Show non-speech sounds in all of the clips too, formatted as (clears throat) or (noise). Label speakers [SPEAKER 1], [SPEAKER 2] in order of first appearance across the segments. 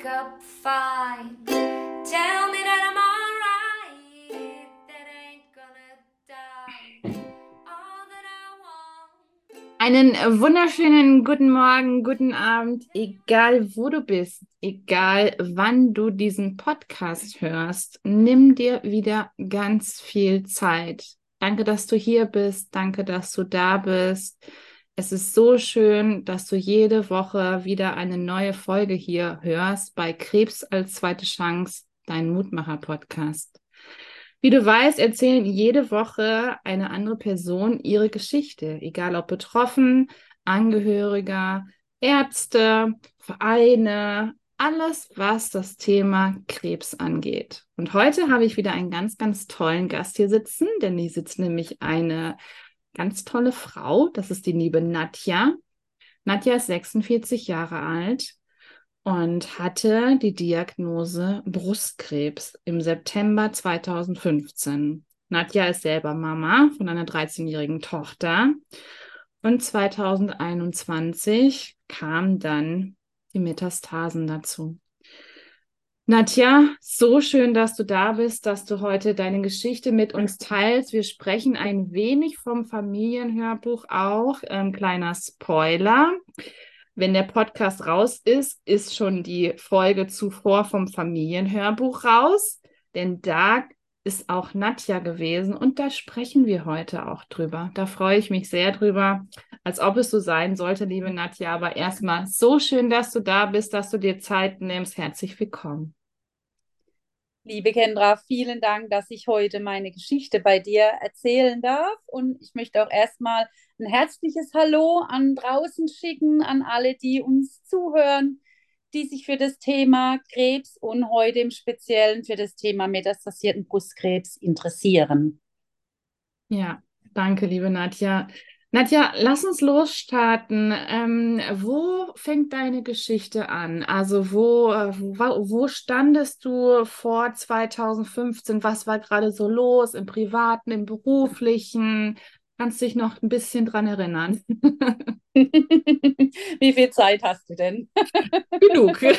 [SPEAKER 1] wake up fine. Tell me that I'm alright. That ain't gonna die.
[SPEAKER 2] Einen wunderschönen guten Morgen, guten Abend, egal wo du bist, egal wann du diesen Podcast hörst. Nimm dir wieder ganz viel Zeit. Danke, dass du hier bist. Danke, dass du da bist. Es ist so schön, dass du jede Woche wieder eine neue Folge hier hörst bei Krebs als zweite Chance, dein Mutmacher-Podcast. Wie du weißt, erzählen jede Woche eine andere Person ihre Geschichte, egal ob betroffen, Angehöriger, Ärzte, Vereine, alles, was das Thema Krebs angeht. Und heute habe ich wieder einen ganz, ganz tollen Gast hier sitzen, denn hier sitzt nämlich eine ganz tolle Frau. Das ist die liebe Nadja. Nadja ist 46 Jahre alt und hatte die Diagnose Brustkrebs im September 2015. Nadja ist selber Mama von einer 13-jährigen Tochter. Und 2021 kamen dann die Metastasen dazu. Nadja, so schön, dass du da bist, dass du heute deine Geschichte mit uns teilst. Wir sprechen ein wenig vom Familienhörbuch auch. Ähm, kleiner Spoiler. Wenn der Podcast raus ist, ist schon die Folge zuvor vom Familienhörbuch raus. Denn da ist auch Nadja gewesen und da sprechen wir heute auch drüber. Da freue ich mich sehr drüber, als ob es so sein sollte, liebe Nadja. Aber erstmal so schön, dass du da bist, dass du dir Zeit nimmst. Herzlich willkommen.
[SPEAKER 3] Liebe Kendra, vielen Dank, dass ich heute meine Geschichte bei dir erzählen darf. Und ich möchte auch erstmal ein herzliches Hallo an draußen schicken, an alle, die uns zuhören, die sich für das Thema Krebs und heute im Speziellen für das Thema metastasierten Brustkrebs interessieren.
[SPEAKER 2] Ja, danke, liebe Nadja. Nadja, lass uns losstarten. Ähm, wo fängt deine Geschichte an? Also wo, äh, wo, wo standest du vor 2015? Was war gerade so los im privaten, im beruflichen? Kannst du dich noch ein bisschen dran erinnern? (laughs)
[SPEAKER 3] Wie viel Zeit hast du denn?
[SPEAKER 2] Genug. (laughs)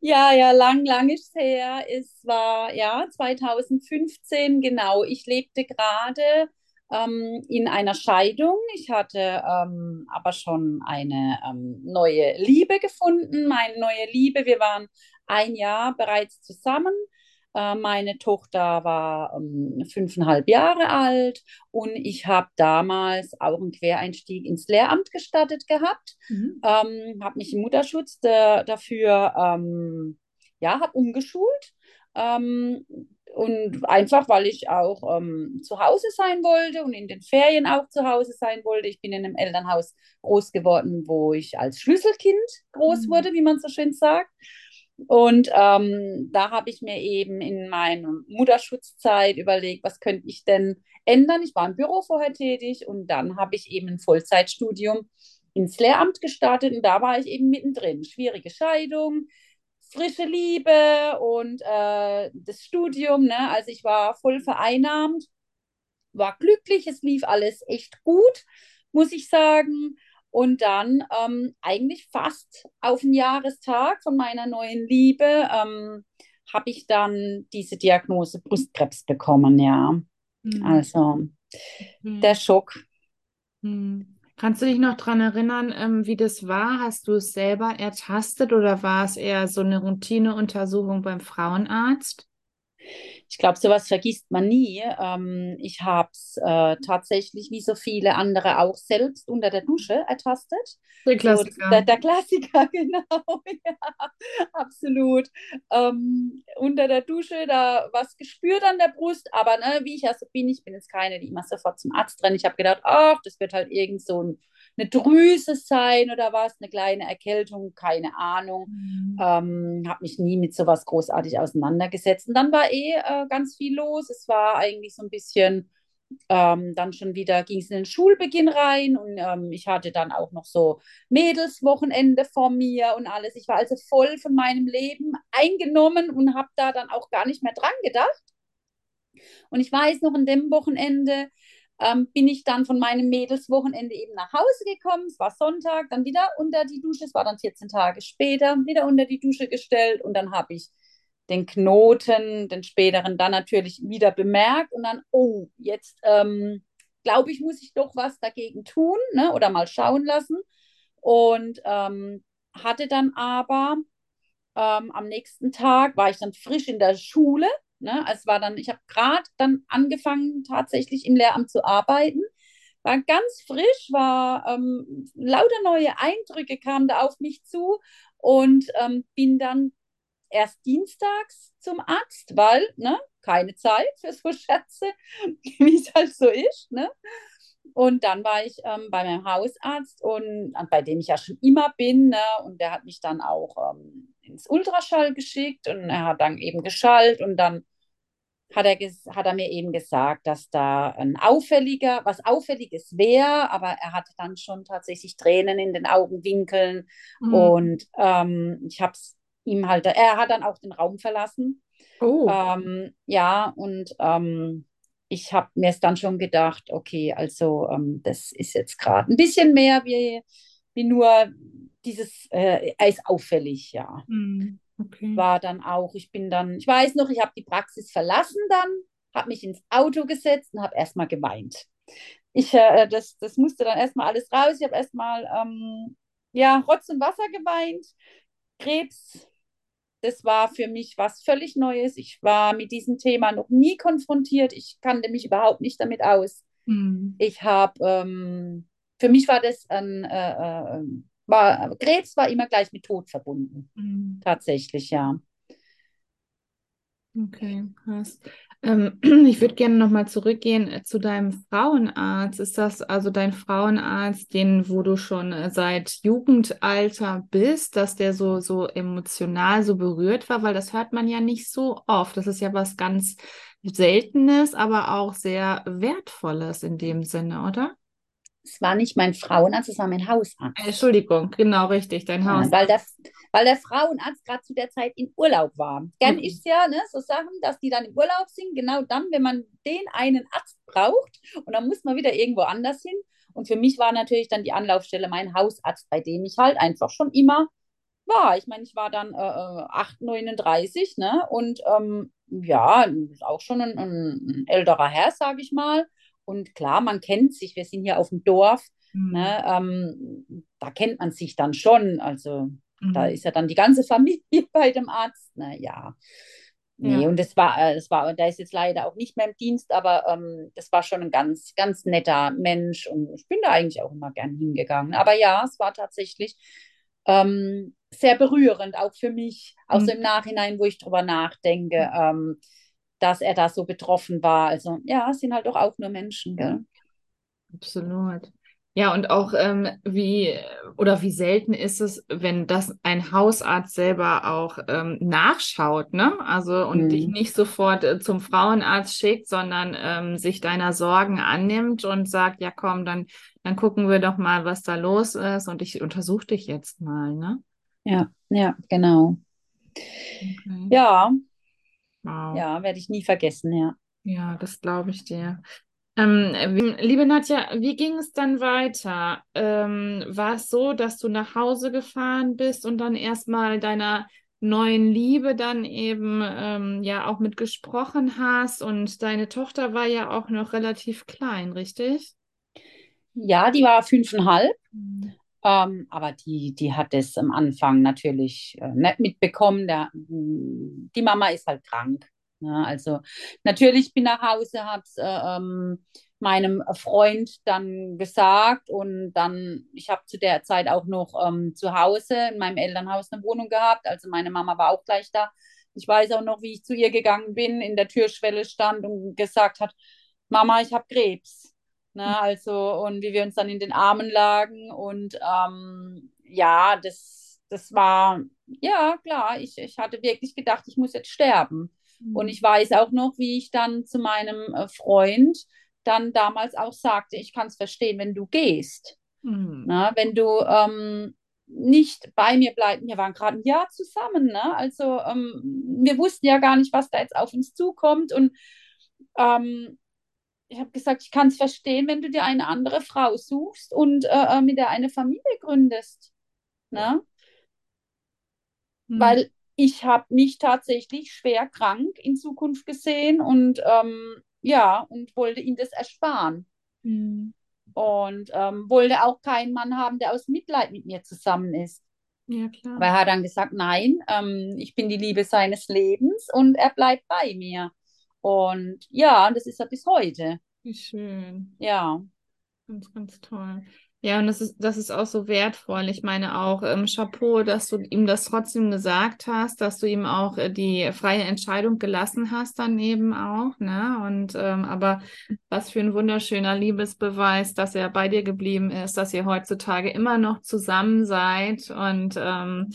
[SPEAKER 3] Ja, ja, lang, lang ist es her. Es war ja 2015, genau. Ich lebte gerade ähm, in einer Scheidung. Ich hatte ähm, aber schon eine ähm, neue Liebe gefunden, meine neue Liebe. Wir waren ein Jahr bereits zusammen. Äh, meine Tochter war ähm, fünfeinhalb Jahre alt und ich habe damals auch einen Quereinstieg ins Lehramt gestattet gehabt. Mhm. Ähm, habe mich im Mutterschutz de, dafür ähm, ja, habe umgeschult. Ähm, und einfach, weil ich auch ähm, zu Hause sein wollte und in den Ferien auch zu Hause sein wollte. Ich bin in einem Elternhaus groß geworden, wo ich als Schlüsselkind groß mhm. wurde, wie man so schön sagt. Und ähm, da habe ich mir eben in meiner Mutterschutzzeit überlegt, was könnte ich denn ändern. Ich war im Büro vorher tätig und dann habe ich eben ein Vollzeitstudium ins Lehramt gestartet und da war ich eben mittendrin. Schwierige Scheidung, frische Liebe und äh, das Studium. Ne? Also ich war voll vereinnahmt, war glücklich, es lief alles echt gut, muss ich sagen. Und dann ähm, eigentlich fast auf den Jahrestag von meiner neuen Liebe ähm, habe ich dann diese Diagnose Brustkrebs bekommen, ja. Mhm. Also mhm. der Schock.
[SPEAKER 2] Mhm. Kannst du dich noch daran erinnern, ähm, wie das war? Hast du es selber ertastet oder war es eher so eine Routineuntersuchung beim Frauenarzt?
[SPEAKER 3] Ich glaube, sowas vergisst man nie. Ähm, ich habe es äh, tatsächlich, wie so viele andere, auch selbst unter der Dusche ertastet.
[SPEAKER 2] Der Klassiker.
[SPEAKER 3] So, der, der, Klassiker, (laughs) genau. ja, absolut. Ähm, unter der Dusche, da was gespürt an der Brust, aber ne, wie ich ja so bin, ich bin jetzt keine, die immer sofort zum Arzt rennen. Ich habe gedacht, ach, das wird halt irgend so ein eine Drüse sein oder was, eine kleine Erkältung, keine Ahnung. Mhm. Ähm, habe mich nie mit sowas großartig auseinandergesetzt. Und dann war eh äh, ganz viel los. Es war eigentlich so ein bisschen, ähm, dann schon wieder ging es in den Schulbeginn rein und ähm, ich hatte dann auch noch so Mädelswochenende vor mir und alles. Ich war also voll von meinem Leben eingenommen und habe da dann auch gar nicht mehr dran gedacht. Und ich weiß noch, an dem Wochenende ähm, bin ich dann von meinem Mädelswochenende eben nach Hause gekommen. Es war Sonntag, dann wieder unter die Dusche. Es war dann 14 Tage später, wieder unter die Dusche gestellt und dann habe ich den Knoten, den späteren dann natürlich wieder bemerkt und dann, oh, jetzt ähm, glaube ich, muss ich doch was dagegen tun ne, oder mal schauen lassen. Und ähm, hatte dann aber ähm, am nächsten Tag, war ich dann frisch in der Schule. Ne? Es war dann, ich habe gerade dann angefangen, tatsächlich im Lehramt zu arbeiten. War ganz frisch, war ähm, lauter neue Eindrücke kamen da auf mich zu und ähm, bin dann erst dienstags zum Arzt, weil ne, keine Zeit für (laughs) so Schätze, wie es halt so ist. Ne? Und dann war ich ähm, bei meinem Hausarzt und bei dem ich ja schon immer bin. Ne? Und der hat mich dann auch ähm, ins Ultraschall geschickt und er hat dann eben geschallt und dann hat er, hat er mir eben gesagt, dass da ein auffälliger, was auffälliges wäre, aber er hatte dann schon tatsächlich Tränen in den Augenwinkeln mhm. und ähm, ich habe es ihm halt, er hat dann auch den Raum verlassen. Oh. Ähm, ja, und ähm, ich habe mir es dann schon gedacht, okay, also ähm, das ist jetzt gerade ein bisschen mehr wie, wie nur dieses, äh, er ist auffällig, ja. Mm, okay. War dann auch, ich bin dann, ich weiß noch, ich habe die Praxis verlassen dann, habe mich ins Auto gesetzt und habe erstmal geweint. Ich, äh, das, das musste dann erstmal alles raus. Ich habe erstmal, ähm, ja, Rotz und Wasser geweint. Krebs das war für mich was völlig Neues. Ich war mit diesem Thema noch nie konfrontiert. Ich kannte mich überhaupt nicht damit aus. Mhm. Ich habe, ähm, für mich war das ein, äh, äh, war, Krebs war immer gleich mit Tod verbunden. Mhm. Tatsächlich, ja.
[SPEAKER 2] Okay, krass. Ähm, (clears throat) ich würde gerne nochmal zurückgehen äh, zu deinem Frauenarzt. Ist das also dein Frauenarzt, den, wo du schon äh, seit Jugendalter bist, dass der so, so emotional so berührt war? Weil das hört man ja nicht so oft. Das ist ja was ganz Seltenes, aber auch sehr Wertvolles in dem Sinne, oder?
[SPEAKER 3] Es war nicht mein Frauenarzt, es war mein Hausarzt.
[SPEAKER 2] Entschuldigung, genau richtig, dein Hausarzt.
[SPEAKER 3] Ja, weil, der, weil der Frauenarzt gerade zu der Zeit in Urlaub war. Gern mhm. ist ja ne, so Sachen, dass die dann im Urlaub sind, genau dann, wenn man den einen Arzt braucht und dann muss man wieder irgendwo anders hin. Und für mich war natürlich dann die Anlaufstelle mein Hausarzt, bei dem ich halt einfach schon immer war. Ich meine, ich war dann äh, 8, äh, 39, ne? Und ähm, ja, auch schon ein, ein älterer Herr, sage ich mal. Und klar, man kennt sich, wir sind hier auf dem Dorf, mhm. ne, ähm, da kennt man sich dann schon. Also mhm. da ist ja dann die ganze (laughs) Familie bei dem Arzt. Ne, ja. Nee, ja. und das war, äh, das war, da ist jetzt leider auch nicht mehr im Dienst, aber ähm, das war schon ein ganz, ganz netter Mensch und ich bin da eigentlich auch immer gern hingegangen. Aber ja, es war tatsächlich ähm, sehr berührend, auch für mich, auch mhm. so im Nachhinein, wo ich drüber nachdenke. Ähm, dass er da so betroffen war. Also ja, es sind halt doch auch nur Menschen, gell?
[SPEAKER 2] Absolut. Ja, und auch ähm, wie oder wie selten ist es, wenn das ein Hausarzt selber auch ähm, nachschaut, ne? Also und mhm. dich nicht sofort äh, zum Frauenarzt schickt, sondern ähm, sich deiner Sorgen annimmt und sagt, ja komm, dann, dann gucken wir doch mal, was da los ist und ich untersuche dich jetzt mal, ne?
[SPEAKER 3] Ja, ja, genau. Okay. Ja, Wow. Ja, werde ich nie vergessen, ja.
[SPEAKER 2] Ja, das glaube ich dir. Ähm, liebe Nadja, wie ging es dann weiter? Ähm, war es so, dass du nach Hause gefahren bist und dann erstmal deiner neuen Liebe dann eben ähm, ja auch mit gesprochen hast und deine Tochter war ja auch noch relativ klein, richtig?
[SPEAKER 3] Ja, die war fünfeinhalb. Mhm. Ähm, aber die, die hat es am Anfang natürlich äh, nicht mitbekommen. Der, mm, die Mama ist halt krank. Ne? Also natürlich bin nach Hause, habe es äh, ähm, meinem Freund dann gesagt und dann, ich habe zu der Zeit auch noch ähm, zu Hause in meinem Elternhaus eine Wohnung gehabt. Also meine Mama war auch gleich da. Ich weiß auch noch, wie ich zu ihr gegangen bin, in der Türschwelle stand und gesagt hat, Mama, ich habe Krebs. Ne? Also, und wie wir uns dann in den Armen lagen. Und ähm, ja, das, das war, ja, klar, ich, ich hatte wirklich gedacht, ich muss jetzt sterben. Mhm. Und ich weiß auch noch, wie ich dann zu meinem äh, Freund dann damals auch sagte, ich kann es verstehen, wenn du gehst. Mhm. Na, wenn du ähm, nicht bei mir bleibst. Wir waren gerade ein Jahr zusammen, ne? Also ähm, wir wussten ja gar nicht, was da jetzt auf uns zukommt. Und ähm, ich habe gesagt, ich kann es verstehen, wenn du dir eine andere Frau suchst und äh, äh mit der eine Familie gründest. Ne?
[SPEAKER 2] Hm.
[SPEAKER 3] Weil ich habe mich tatsächlich schwer krank in Zukunft gesehen und ähm, ja, und wollte ihm das ersparen.
[SPEAKER 2] Hm.
[SPEAKER 3] Und ähm, wollte auch keinen Mann haben, der aus Mitleid mit mir zusammen ist.
[SPEAKER 2] Ja, klar.
[SPEAKER 3] Aber er hat dann gesagt, nein, ähm, ich bin die Liebe seines Lebens und er bleibt bei mir. Und ja, das ist er bis heute.
[SPEAKER 2] Wie schön.
[SPEAKER 3] Ja,
[SPEAKER 2] Ganz, ganz toll. Ja, und das ist, das ist auch so wertvoll. Ich meine auch, ähm, Chapeau, dass du ihm das trotzdem gesagt hast, dass du ihm auch äh, die freie Entscheidung gelassen hast, dann eben auch, ne? Und ähm, aber was für ein wunderschöner Liebesbeweis, dass er bei dir geblieben ist, dass ihr heutzutage immer noch zusammen seid und ähm,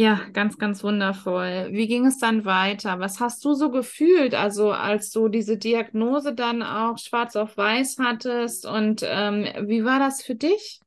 [SPEAKER 2] ja, ganz, ganz wundervoll. Wie ging es dann weiter? Was hast du so gefühlt, also als du diese Diagnose dann auch schwarz auf weiß hattest und ähm, wie war das für dich?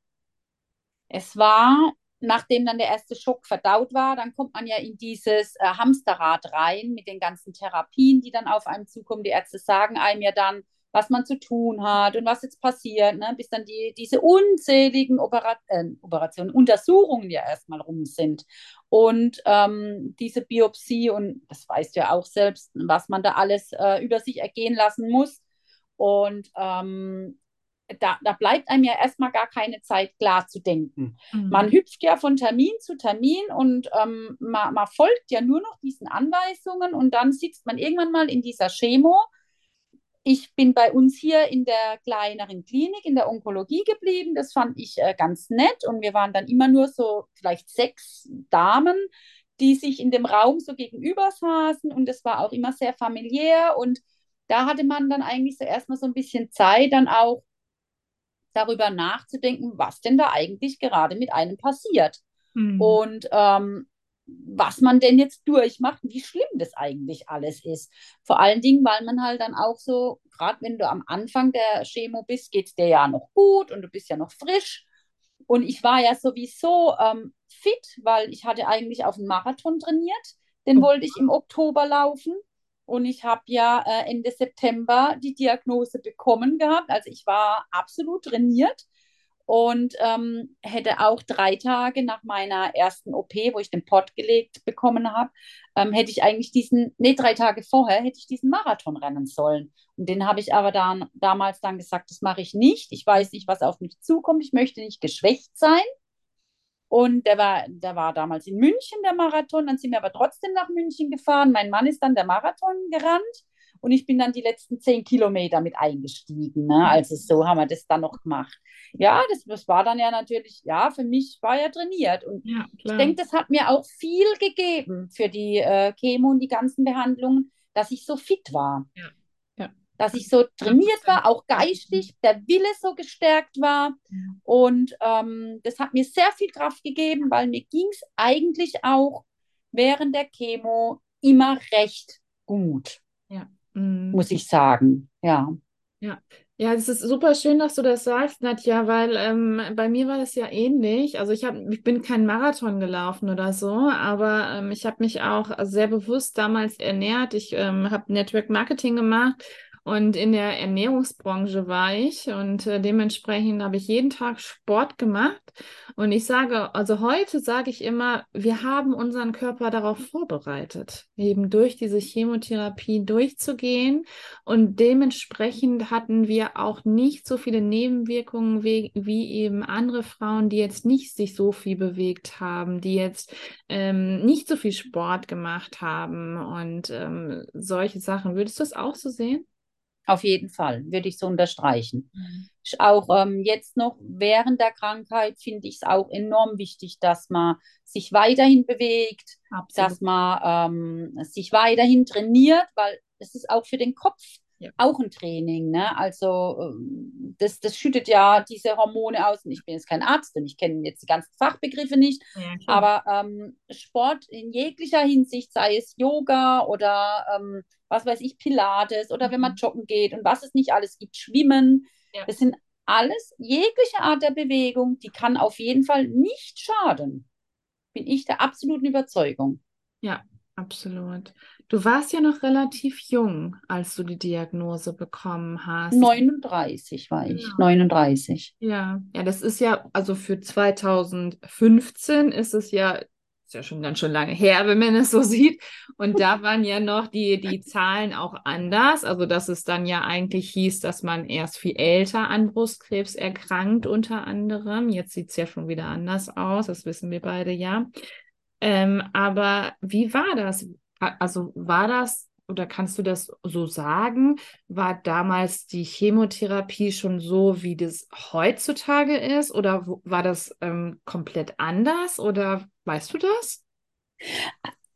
[SPEAKER 3] es war, nachdem dann der erste Schock verdaut war, dann kommt man ja in dieses äh, Hamsterrad rein mit den ganzen Therapien, die dann auf einem zukommen. Die Ärzte sagen einem ja dann, was man zu tun hat und was jetzt passiert, ne? bis dann die, diese unzähligen Opera äh, Operationen, Untersuchungen ja erstmal rum sind. Und ähm, diese Biopsie, und das weißt du ja auch selbst, was man da alles äh, über sich ergehen lassen muss. Und ähm, da, da bleibt einem ja erstmal gar keine Zeit, klar zu denken.
[SPEAKER 2] Mhm.
[SPEAKER 3] Man hüpft ja von Termin zu Termin und ähm, man, man folgt ja nur noch diesen Anweisungen und dann sitzt man irgendwann mal in dieser Chemo. Ich bin bei uns hier in der kleineren Klinik in der Onkologie geblieben. Das fand ich äh, ganz nett. Und wir waren dann immer nur so vielleicht sechs Damen, die sich in dem Raum so gegenüber saßen. Und es war auch immer sehr familiär. Und da hatte man dann eigentlich so erstmal so ein bisschen Zeit, dann auch darüber nachzudenken, was denn da eigentlich gerade mit einem passiert.
[SPEAKER 2] Mhm.
[SPEAKER 3] Und ähm, was man denn jetzt durchmacht und wie schlimm das eigentlich alles ist. Vor allen Dingen, weil man halt dann auch so, gerade wenn du am Anfang der Chemo bist, geht es dir ja noch gut und du bist ja noch frisch. Und ich war ja sowieso ähm, fit, weil ich hatte eigentlich auf einen Marathon trainiert. Den
[SPEAKER 2] Oh.
[SPEAKER 3] wollte ich im Oktober laufen. Und ich habe ja äh, Ende September die Diagnose bekommen gehabt. Also ich war absolut trainiert und ähm, hätte auch drei Tage nach meiner ersten OP, wo ich den Pott gelegt bekommen habe, ähm, hätte ich eigentlich diesen, nee, drei Tage vorher hätte ich diesen Marathon rennen sollen. Und den habe ich aber dann damals dann gesagt, das mache ich nicht. Ich weiß nicht, was auf mich zukommt. Ich möchte nicht geschwächt sein. Und der war, der war damals in München, der Marathon. Dann sind wir aber trotzdem nach München gefahren. Mein Mann ist dann der Marathon gerannt und ich bin dann die letzten zehn Kilometer mit eingestiegen. Ne? Also so haben wir das dann noch gemacht. Ja, das, das war dann ja natürlich, ja, für mich war ja trainiert. Und
[SPEAKER 2] Ja,
[SPEAKER 3] ich denke, das hat mir auch viel gegeben für die äh, Chemo und die ganzen Behandlungen, dass ich so fit war.
[SPEAKER 2] Ja. Ja.
[SPEAKER 3] Dass ich so trainiert war, auch
[SPEAKER 2] 100%.
[SPEAKER 3] geistig, der Wille so gestärkt war. Und ähm, das hat mir sehr viel Kraft gegeben, weil mir ging es eigentlich auch während der Chemo immer recht gut,
[SPEAKER 2] Mhm.
[SPEAKER 3] muss ich sagen. Ja.
[SPEAKER 2] Ja, es ist super schön, dass du das sagst, Nadja, weil ähm, bei mir war das ja ähnlich. Also ich hab, ich bin kein Marathon gelaufen oder so, aber ähm, ich habe mich auch sehr bewusst damals ernährt. Ich ähm, habe Network Marketing gemacht und in der Ernährungsbranche war ich und äh, dementsprechend habe ich jeden Tag Sport gemacht. Und ich sage, also heute sage ich immer, wir haben unseren Körper darauf vorbereitet, eben durch diese Chemotherapie durchzugehen. Und dementsprechend hatten wir auch nicht so viele Nebenwirkungen wie, wie eben andere Frauen, die jetzt nicht sich so viel bewegt haben, die jetzt ähm, nicht so viel Sport gemacht haben und ähm, solche Sachen. Würdest du das auch so sehen?
[SPEAKER 3] Auf jeden Fall, würde ich so unterstreichen. Ich Auch ähm, jetzt noch während der Krankheit finde ich es auch enorm wichtig, dass man sich weiterhin bewegt, dass man ähm, sich weiterhin trainiert, weil es ist auch für den Kopf
[SPEAKER 2] Ja.
[SPEAKER 3] auch ein Training. Ne? Also ähm, das, das schüttet ja diese Hormone aus. Und ich bin jetzt kein Arzt und ich kenne jetzt die ganzen Fachbegriffe nicht,
[SPEAKER 2] Ja,
[SPEAKER 3] aber ähm, Sport in jeglicher Hinsicht, sei es Yoga oder ähm, was weiß ich, Pilates oder wenn man
[SPEAKER 2] Mhm.
[SPEAKER 3] joggen geht und was es nicht alles gibt, Schwimmen,
[SPEAKER 2] Ja.
[SPEAKER 3] das sind alles, jegliche Art der Bewegung, die kann auf jeden Fall nicht schaden. Bin ich der absoluten Überzeugung.
[SPEAKER 2] Ja, absolut. Du warst ja noch relativ jung, als du die Diagnose bekommen hast.
[SPEAKER 3] 39 war ich,
[SPEAKER 2] Genau.
[SPEAKER 3] 39.
[SPEAKER 2] Ja, ja, das ist ja, also für 2015 ist es ja, ist ja schon ganz schön lange her, wenn man es so sieht. Und da (laughs) waren ja noch die, die Zahlen auch anders. Also, dass es dann ja eigentlich hieß, dass man erst viel älter an Brustkrebs erkrankt, unter anderem. Jetzt sieht es ja schon wieder anders aus, das wissen wir beide ja. Ähm, aber wie war das? Also, war das oder kannst du das so sagen? War damals die Chemotherapie schon so, wie das heutzutage ist? Oder war das ähm, komplett anders? Oder weißt du das?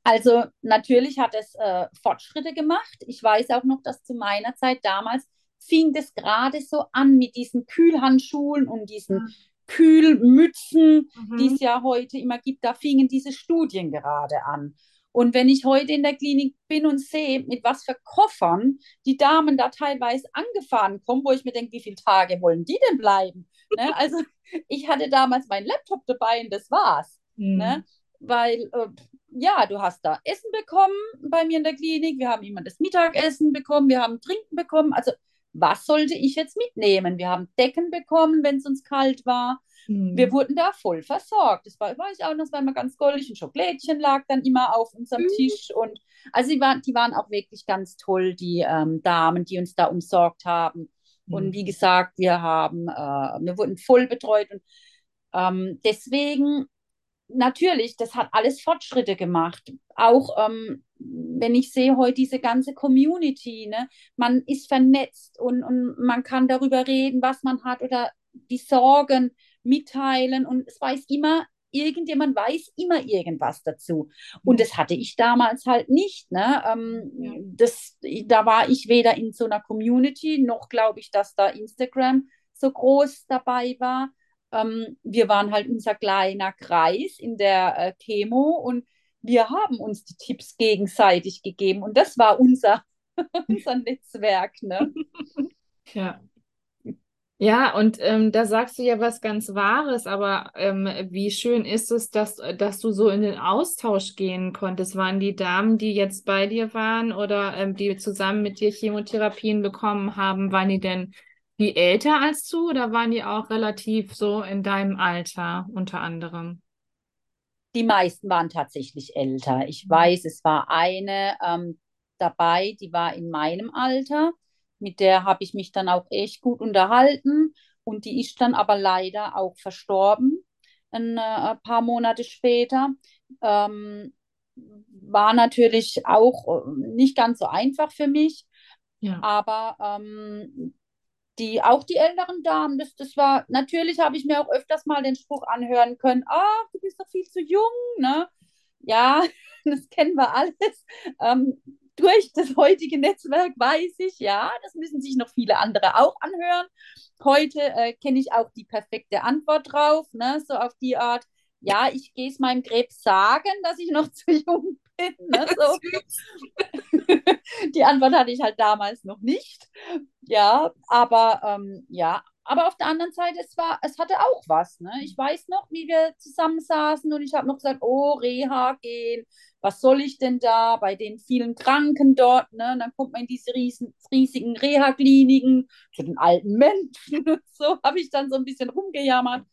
[SPEAKER 3] Also natürlich hat es äh, Fortschritte gemacht. Ich weiß auch noch, dass zu meiner Zeit damals fing das gerade so an mit diesen Kühlhandschuhen und diesen Kühlmützen, die
[SPEAKER 2] Mhm.
[SPEAKER 3] es ja heute immer gibt. Da fingen diese Studien gerade an. Und wenn ich heute in der Klinik bin und sehe, mit was für Koffern die Damen da teilweise angefahren kommen, wo ich mir denke, wie viele Tage wollen die denn bleiben? Ne? (laughs) Also ich hatte damals meinen Laptop dabei und das war's. Ne?
[SPEAKER 2] Mhm.
[SPEAKER 3] Weil, äh, ja, du hast da Essen bekommen bei mir in der Klinik, wir haben immer das Mittagessen bekommen, wir haben Trinken bekommen. Also, was sollte ich jetzt mitnehmen? Wir haben Decken bekommen, wenn es uns kalt war. Wir
[SPEAKER 2] Mhm.
[SPEAKER 3] wurden da voll versorgt. Das war, weiß ich auch noch, das war immer ganz goldig. Ein Schokolädchen lag dann immer auf unserem
[SPEAKER 2] Mhm.
[SPEAKER 3] Tisch. Und also, die waren, die waren auch wirklich ganz toll, die ähm, Damen, die uns da umsorgt haben. Und
[SPEAKER 2] Mhm.
[SPEAKER 3] wie gesagt, wir haben, äh, wir wurden voll betreut. Und ähm, deswegen natürlich, das hat alles Fortschritte gemacht. Auch ähm, wenn ich sehe heute diese ganze Community, ne, man ist vernetzt und, und man kann darüber reden, was man hat oder die Sorgen mitteilen und es weiß immer, irgendjemand weiß immer irgendwas dazu. Und das hatte ich damals halt nicht. Ne? Ähm,
[SPEAKER 2] Ja.
[SPEAKER 3] das, da war ich weder in so einer Community, noch glaube ich, dass da Instagram so groß dabei war. Ähm, wir waren halt unser kleiner Kreis in der äh, Chemo und wir haben uns die Tipps gegenseitig gegeben und das war unser, (laughs) unser Netzwerk. Ne?
[SPEAKER 2] Ja. Ja, und ähm, da sagst du ja was ganz Wahres, aber ähm, wie schön ist es, dass, dass du so in den Austausch gehen konntest? Waren die Damen, die jetzt bei dir waren oder ähm, die zusammen mit dir Chemotherapien bekommen haben, waren die denn viel älter als du oder waren die auch relativ so in deinem Alter unter anderem?
[SPEAKER 3] Die meisten waren tatsächlich älter. Ich
[SPEAKER 2] Mhm.
[SPEAKER 3] weiß, es war eine ähm, dabei, die war in meinem Alter. Mit der habe ich mich dann auch echt gut unterhalten. Und die ist dann aber leider auch verstorben, ein äh, paar Monate später. Ähm, war natürlich auch äh, nicht ganz so einfach für mich.
[SPEAKER 2] Ja.
[SPEAKER 3] Aber ähm, die, auch die älteren Damen, das, das war, natürlich habe ich mir auch öfters mal den Spruch anhören können, ach, du bist doch viel zu jung, ne? Ja, (laughs) das kennen wir alles. Ähm, durch das heutige Netzwerk weiß ich, ja, das müssen sich noch viele andere auch anhören. Heute äh, kenne ich auch die perfekte Antwort drauf, ne? So auf die Art, ja, ich gehe es meinem Krebs sagen, dass ich noch (laughs) zu jung (laughs) ne? So. (laughs) Die Antwort hatte ich halt damals noch nicht. Ja, aber ähm, ja, aber auf der anderen Seite, es war, es hatte auch was. Ne? Ich weiß noch, wie wir zusammensaßen und ich habe noch gesagt, oh, Reha gehen, was soll ich denn da bei den vielen Kranken dort? Ne? Und dann kommt man in diese riesen, riesigen Reha-Kliniken zu den alten Menschen (laughs) und so, habe ich dann so ein bisschen rumgejammert.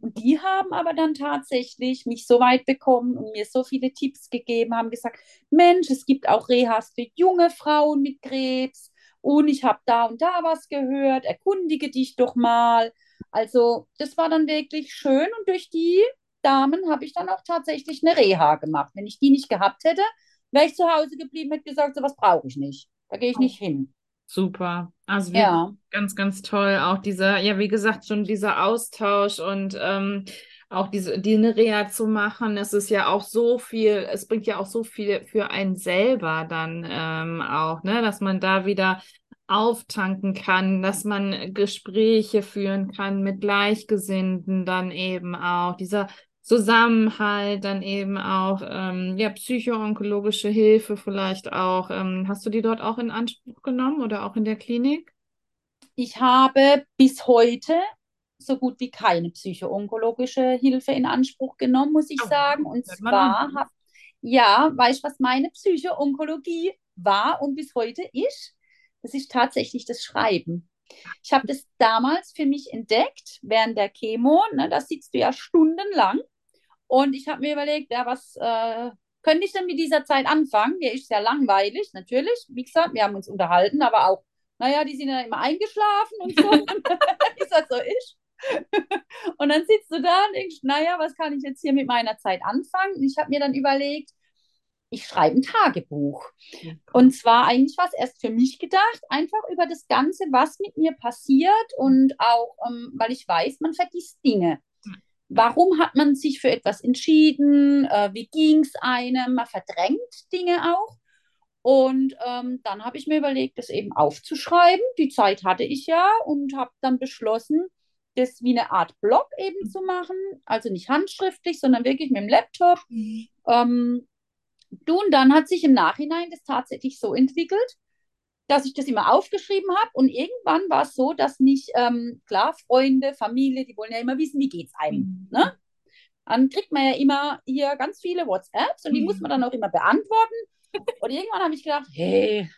[SPEAKER 3] Und die haben aber dann tatsächlich mich so weit bekommen und mir so viele Tipps gegeben, haben gesagt, Mensch, es gibt auch Rehas für junge Frauen mit Krebs und ich habe da und da was gehört, erkundige dich doch mal. Also das war dann wirklich schön und durch die Damen habe ich dann auch tatsächlich eine Reha gemacht. Wenn ich die nicht gehabt hätte, wäre ich zu Hause geblieben, hätte gesagt, so was brauche ich nicht. Da gehe ich nicht hin.
[SPEAKER 2] Super. Also
[SPEAKER 3] Ja.
[SPEAKER 2] ganz, ganz toll. Auch dieser, ja, wie gesagt, schon dieser Austausch und ähm, auch diese, die eine Reha zu machen, es ist ja auch so viel, es bringt ja auch so viel für einen selber dann ähm, auch, ne, dass man da wieder auftanken kann, dass man Gespräche führen kann mit Gleichgesinnten dann eben auch, dieser Zusammenhalt, dann eben auch ähm, ja, psychoonkologische Hilfe vielleicht auch. Ähm, hast du die dort auch in Anspruch genommen oder auch in der Klinik?
[SPEAKER 3] Ich habe bis heute so gut wie keine psychoonkologische Hilfe in Anspruch genommen, muss ich
[SPEAKER 2] Oh,
[SPEAKER 3] sagen. Und zwar habe Ja, weißt du, was meine Psycho-Onkologie war und bis heute ist? Das ist tatsächlich das Schreiben. Ich habe das damals für mich entdeckt während der Chemo. Ne, da sitzt du ja stundenlang. Und ich habe mir überlegt, ja, was äh, könnte ich denn mit dieser Zeit anfangen? Der ist sehr langweilig, natürlich. Wie gesagt, wir haben uns unterhalten, aber auch, naja, die sind ja immer eingeschlafen und so, (laughs) (laughs) wie das so ist. (laughs) und dann sitzt du da und denkst, naja, was kann ich jetzt hier mit meiner Zeit anfangen? Und ich habe mir dann überlegt, ich schreibe ein Tagebuch. Und zwar eigentlich was erst für mich gedacht, einfach über das Ganze, was mit mir passiert und auch, ähm, weil ich weiß, man vergisst Dinge. Warum hat man sich für etwas entschieden? Äh, wie ging es einem? Man verdrängt Dinge auch. Und ähm, dann habe ich mir überlegt, das eben aufzuschreiben. Die Zeit hatte ich ja und habe dann beschlossen, das wie eine Art Blog eben zu machen. Also nicht handschriftlich, sondern wirklich mit dem Laptop. Mhm. Ähm, du, und dann hat sich im Nachhinein das tatsächlich so entwickelt, dass ich das immer aufgeschrieben habe und irgendwann war es so, dass mich, ähm, klar, Freunde, Familie, die wollen ja immer wissen, wie geht es einem, mhm. ne? Dann kriegt man ja immer hier ganz viele WhatsApps und die mhm. muss man dann auch immer beantworten. Und irgendwann habe ich gedacht, (laughs) hey,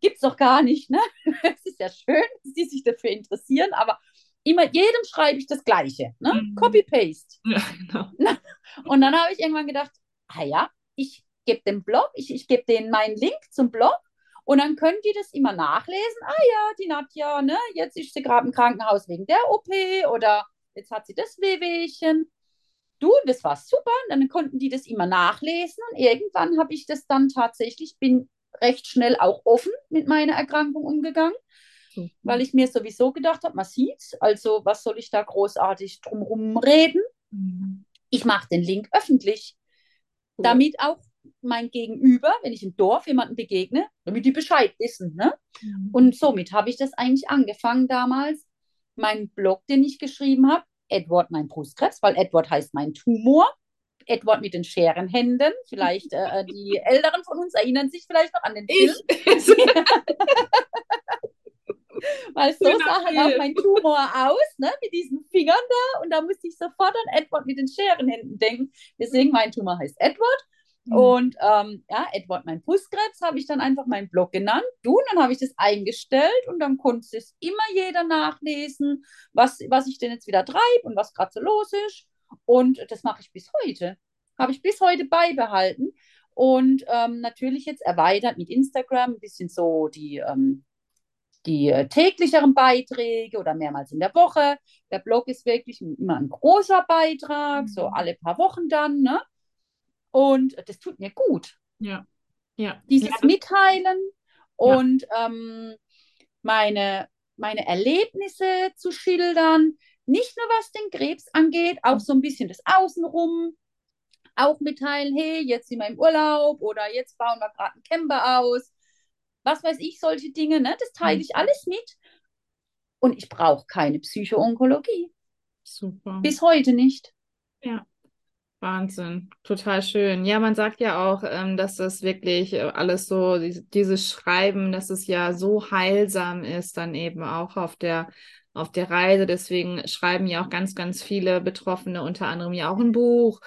[SPEAKER 3] gibt's doch gar nicht, ne? (laughs) Es ist ja schön, dass die sich dafür interessieren, aber immer jedem schreibe ich das Gleiche, ne? Mhm. Copy-Paste. Ja, genau. (laughs) Und dann habe ich irgendwann gedacht, ah ja, ich gebe den Blog, ich, ich gebe denen meinen Link zum Blog und dann können die das immer nachlesen. Ah ja, die Nadja, ne, jetzt ist sie gerade im Krankenhaus wegen der OP oder jetzt hat sie das Wehwehchen. Du, das war super. Dann konnten die das immer nachlesen und irgendwann habe ich das dann tatsächlich, bin recht schnell auch offen mit meiner Erkrankung umgegangen, mhm. weil ich mir sowieso gedacht habe, man sieht's, also was soll ich da großartig drumherum reden? Mhm. Ich mache den Link öffentlich, cool. damit auch mein Gegenüber, wenn ich im Dorf jemanden begegne, damit die Bescheid wissen. Ne? Mhm. Und somit habe ich das eigentlich angefangen damals. Mein Blog, den ich geschrieben habe, Edward mein Brustkrebs, weil Edward heißt mein Tumor. Edward mit den Scherenhänden. Vielleicht äh, äh die (laughs) Älteren von uns erinnern sich vielleicht noch an den Film. Ich. (laughs) (laughs) Weil so sah halt auch mein Tumor aus, ne, mit diesen Fingern da. Und da musste ich sofort an Edward mit den Scherenhänden denken. Deswegen mein Tumor heißt Edward. Mhm. Und ähm, ja, Edward, mein Brustkrebs, habe ich dann einfach meinen Blog genannt. Du, und dann habe ich das eingestellt und dann konnte es immer jeder nachlesen, was, was ich denn jetzt wieder treibe und was gerade so los ist. Und das mache ich bis heute. Habe ich bis heute beibehalten. Und ähm, natürlich jetzt erweitert mit Instagram ein bisschen so die, ähm, die äh, täglicheren Beiträge oder mehrmals in der Woche. Der Blog ist wirklich immer ein großer Beitrag, so mhm. alle paar Wochen dann. Ne? Und das tut mir gut.
[SPEAKER 2] Ja. ja.
[SPEAKER 3] Dieses
[SPEAKER 2] ja.
[SPEAKER 3] Mitteilen und ja. ähm, meine, meine Erlebnisse zu schildern. Nicht nur was den Krebs angeht, auch so ein bisschen das Außenrum. Auch mitteilen, hey, jetzt sind wir im Urlaub oder jetzt bauen wir gerade einen Camper aus. Was weiß ich, solche Dinge, ne? Das teile ich alles mit. Und ich brauche keine Psychoonkologie.
[SPEAKER 2] Super.
[SPEAKER 3] Bis heute nicht.
[SPEAKER 2] Ja. Wahnsinn, total schön. Ja, man sagt ja auch, ähm, dass das wirklich äh, alles so, dieses Schreiben, dass es ja so heilsam ist, dann eben auch auf der auf der Reise. Deswegen schreiben ja auch ganz, ganz viele Betroffene, unter anderem ja auch ein Buch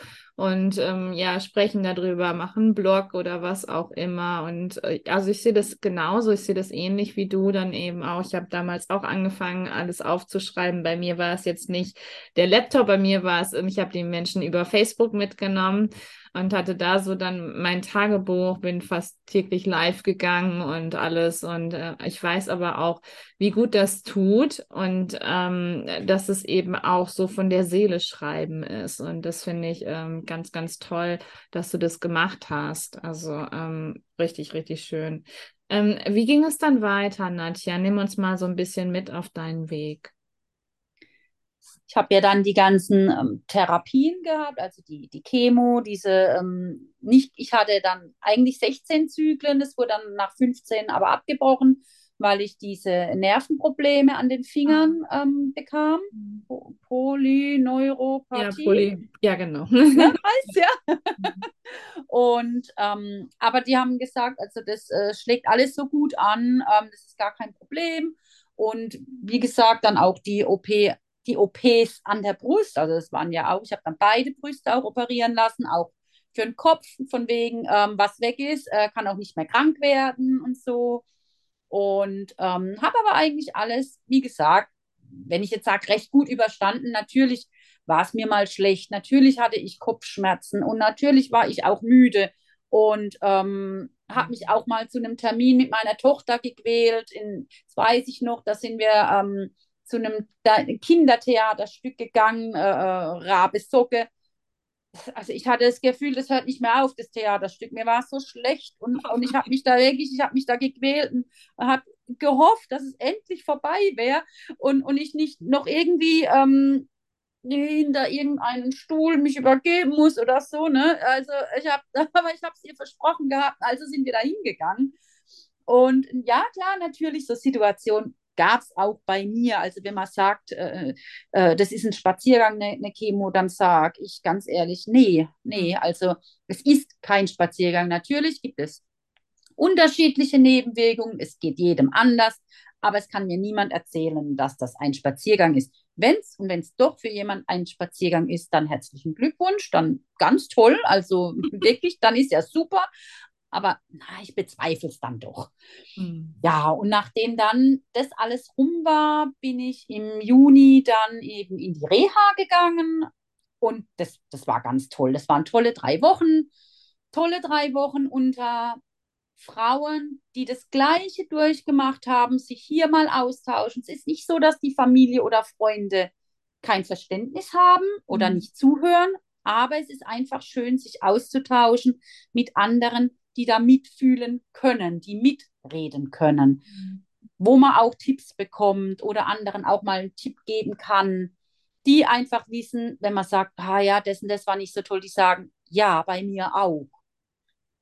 [SPEAKER 2] und ähm, ja, sprechen darüber, machen Blog oder was auch immer. Und äh, also ich sehe das genauso, ich sehe das ähnlich wie du dann eben auch. Ich habe damals auch angefangen, alles aufzuschreiben. Bei mir war es jetzt nicht der Laptop, bei mir war es, ähm, ich habe die Menschen über Facebook mitgenommen und hatte da so dann mein Tagebuch, bin fast täglich live gegangen und alles. Und äh, ich weiß aber auch, wie gut das tut und ähm, dass es eben auch so von der Seele schreiben ist. Und das finde ich ähm, ganz, ganz toll, dass du das gemacht hast. Also ähm, richtig, richtig schön. Ähm, wie ging es dann weiter, Nadja? Nimm uns mal so ein bisschen mit auf deinen Weg.
[SPEAKER 3] Ich habe ja dann die ganzen ähm, Therapien gehabt, also die, die Chemo, diese ähm, nicht, ich hatte dann eigentlich 16 Zyklen, das wurde dann nach 15 aber abgebrochen, weil ich diese Nervenprobleme an den Fingern ah. ähm, bekam. Mhm. Polyneuropathie.
[SPEAKER 2] Ja, Poly, ja genau.
[SPEAKER 3] Ne, (laughs) heißt ja. Und ähm, aber die haben gesagt, also das äh, schlägt alles so gut an, ähm, das ist gar kein Problem. Und wie gesagt, dann auch die OP die OPs an der Brust, also es waren ja auch, ich habe dann beide Brüste auch operieren lassen, auch für den Kopf, von wegen, ähm, was weg ist, äh, kann auch nicht mehr krank werden und so. Und ähm, habe aber eigentlich alles, wie gesagt, wenn ich jetzt sage, recht gut überstanden. Natürlich war es mir mal schlecht, natürlich hatte ich Kopfschmerzen und natürlich war ich auch müde und ähm, habe mich auch mal zu einem Termin mit meiner Tochter gequält. In, das weiß ich noch, da sind wir ähm, zu einem Kindertheaterstück gegangen, äh, äh, Rabe Socke. Also ich hatte das Gefühl, das hört nicht mehr auf, das Theaterstück. Mir war es so schlecht und, und ich habe mich da wirklich, ich habe mich da gequält und habe gehofft, dass es endlich vorbei wäre und, und ich nicht noch irgendwie ähm, hinter irgendeinen Stuhl mich übergeben muss oder so, ne? Also ich habe, (laughs) aber ich habe es ihr versprochen gehabt, also sind wir da hingegangen. Und ja, klar, natürlich, so Situationen gab es auch bei mir. Also wenn man sagt, äh, äh, das ist ein Spaziergang, eine, eine Chemo, dann sage ich ganz ehrlich, nee, nee, also es ist kein Spaziergang. Natürlich gibt es unterschiedliche Nebenwirkungen, es geht jedem anders, aber es kann mir niemand erzählen, dass das ein Spaziergang ist. Wenn es und wenn es doch für jemand ein Spaziergang ist, dann herzlichen Glückwunsch, dann ganz toll, also (laughs) wirklich, dann ist ja super. Aber na, ich bezweifle es dann doch. Mhm. Ja, und nachdem dann das alles rum war, bin ich im Juni dann eben in die Reha gegangen. Und das, das war ganz toll. Das waren tolle drei Wochen. Tolle drei Wochen unter Frauen, die das Gleiche durchgemacht haben, sich hier mal austauschen. Es ist nicht so, dass die Familie oder Freunde kein Verständnis haben oder mhm. nicht zuhören, aber es ist einfach schön, sich auszutauschen mit anderen, die da mitfühlen können, die mitreden können, mhm. wo man auch Tipps bekommt oder anderen auch mal einen Tipp geben kann, die einfach wissen, wenn man sagt, ah ja, das und das war nicht so toll, die sagen, ja, bei mir auch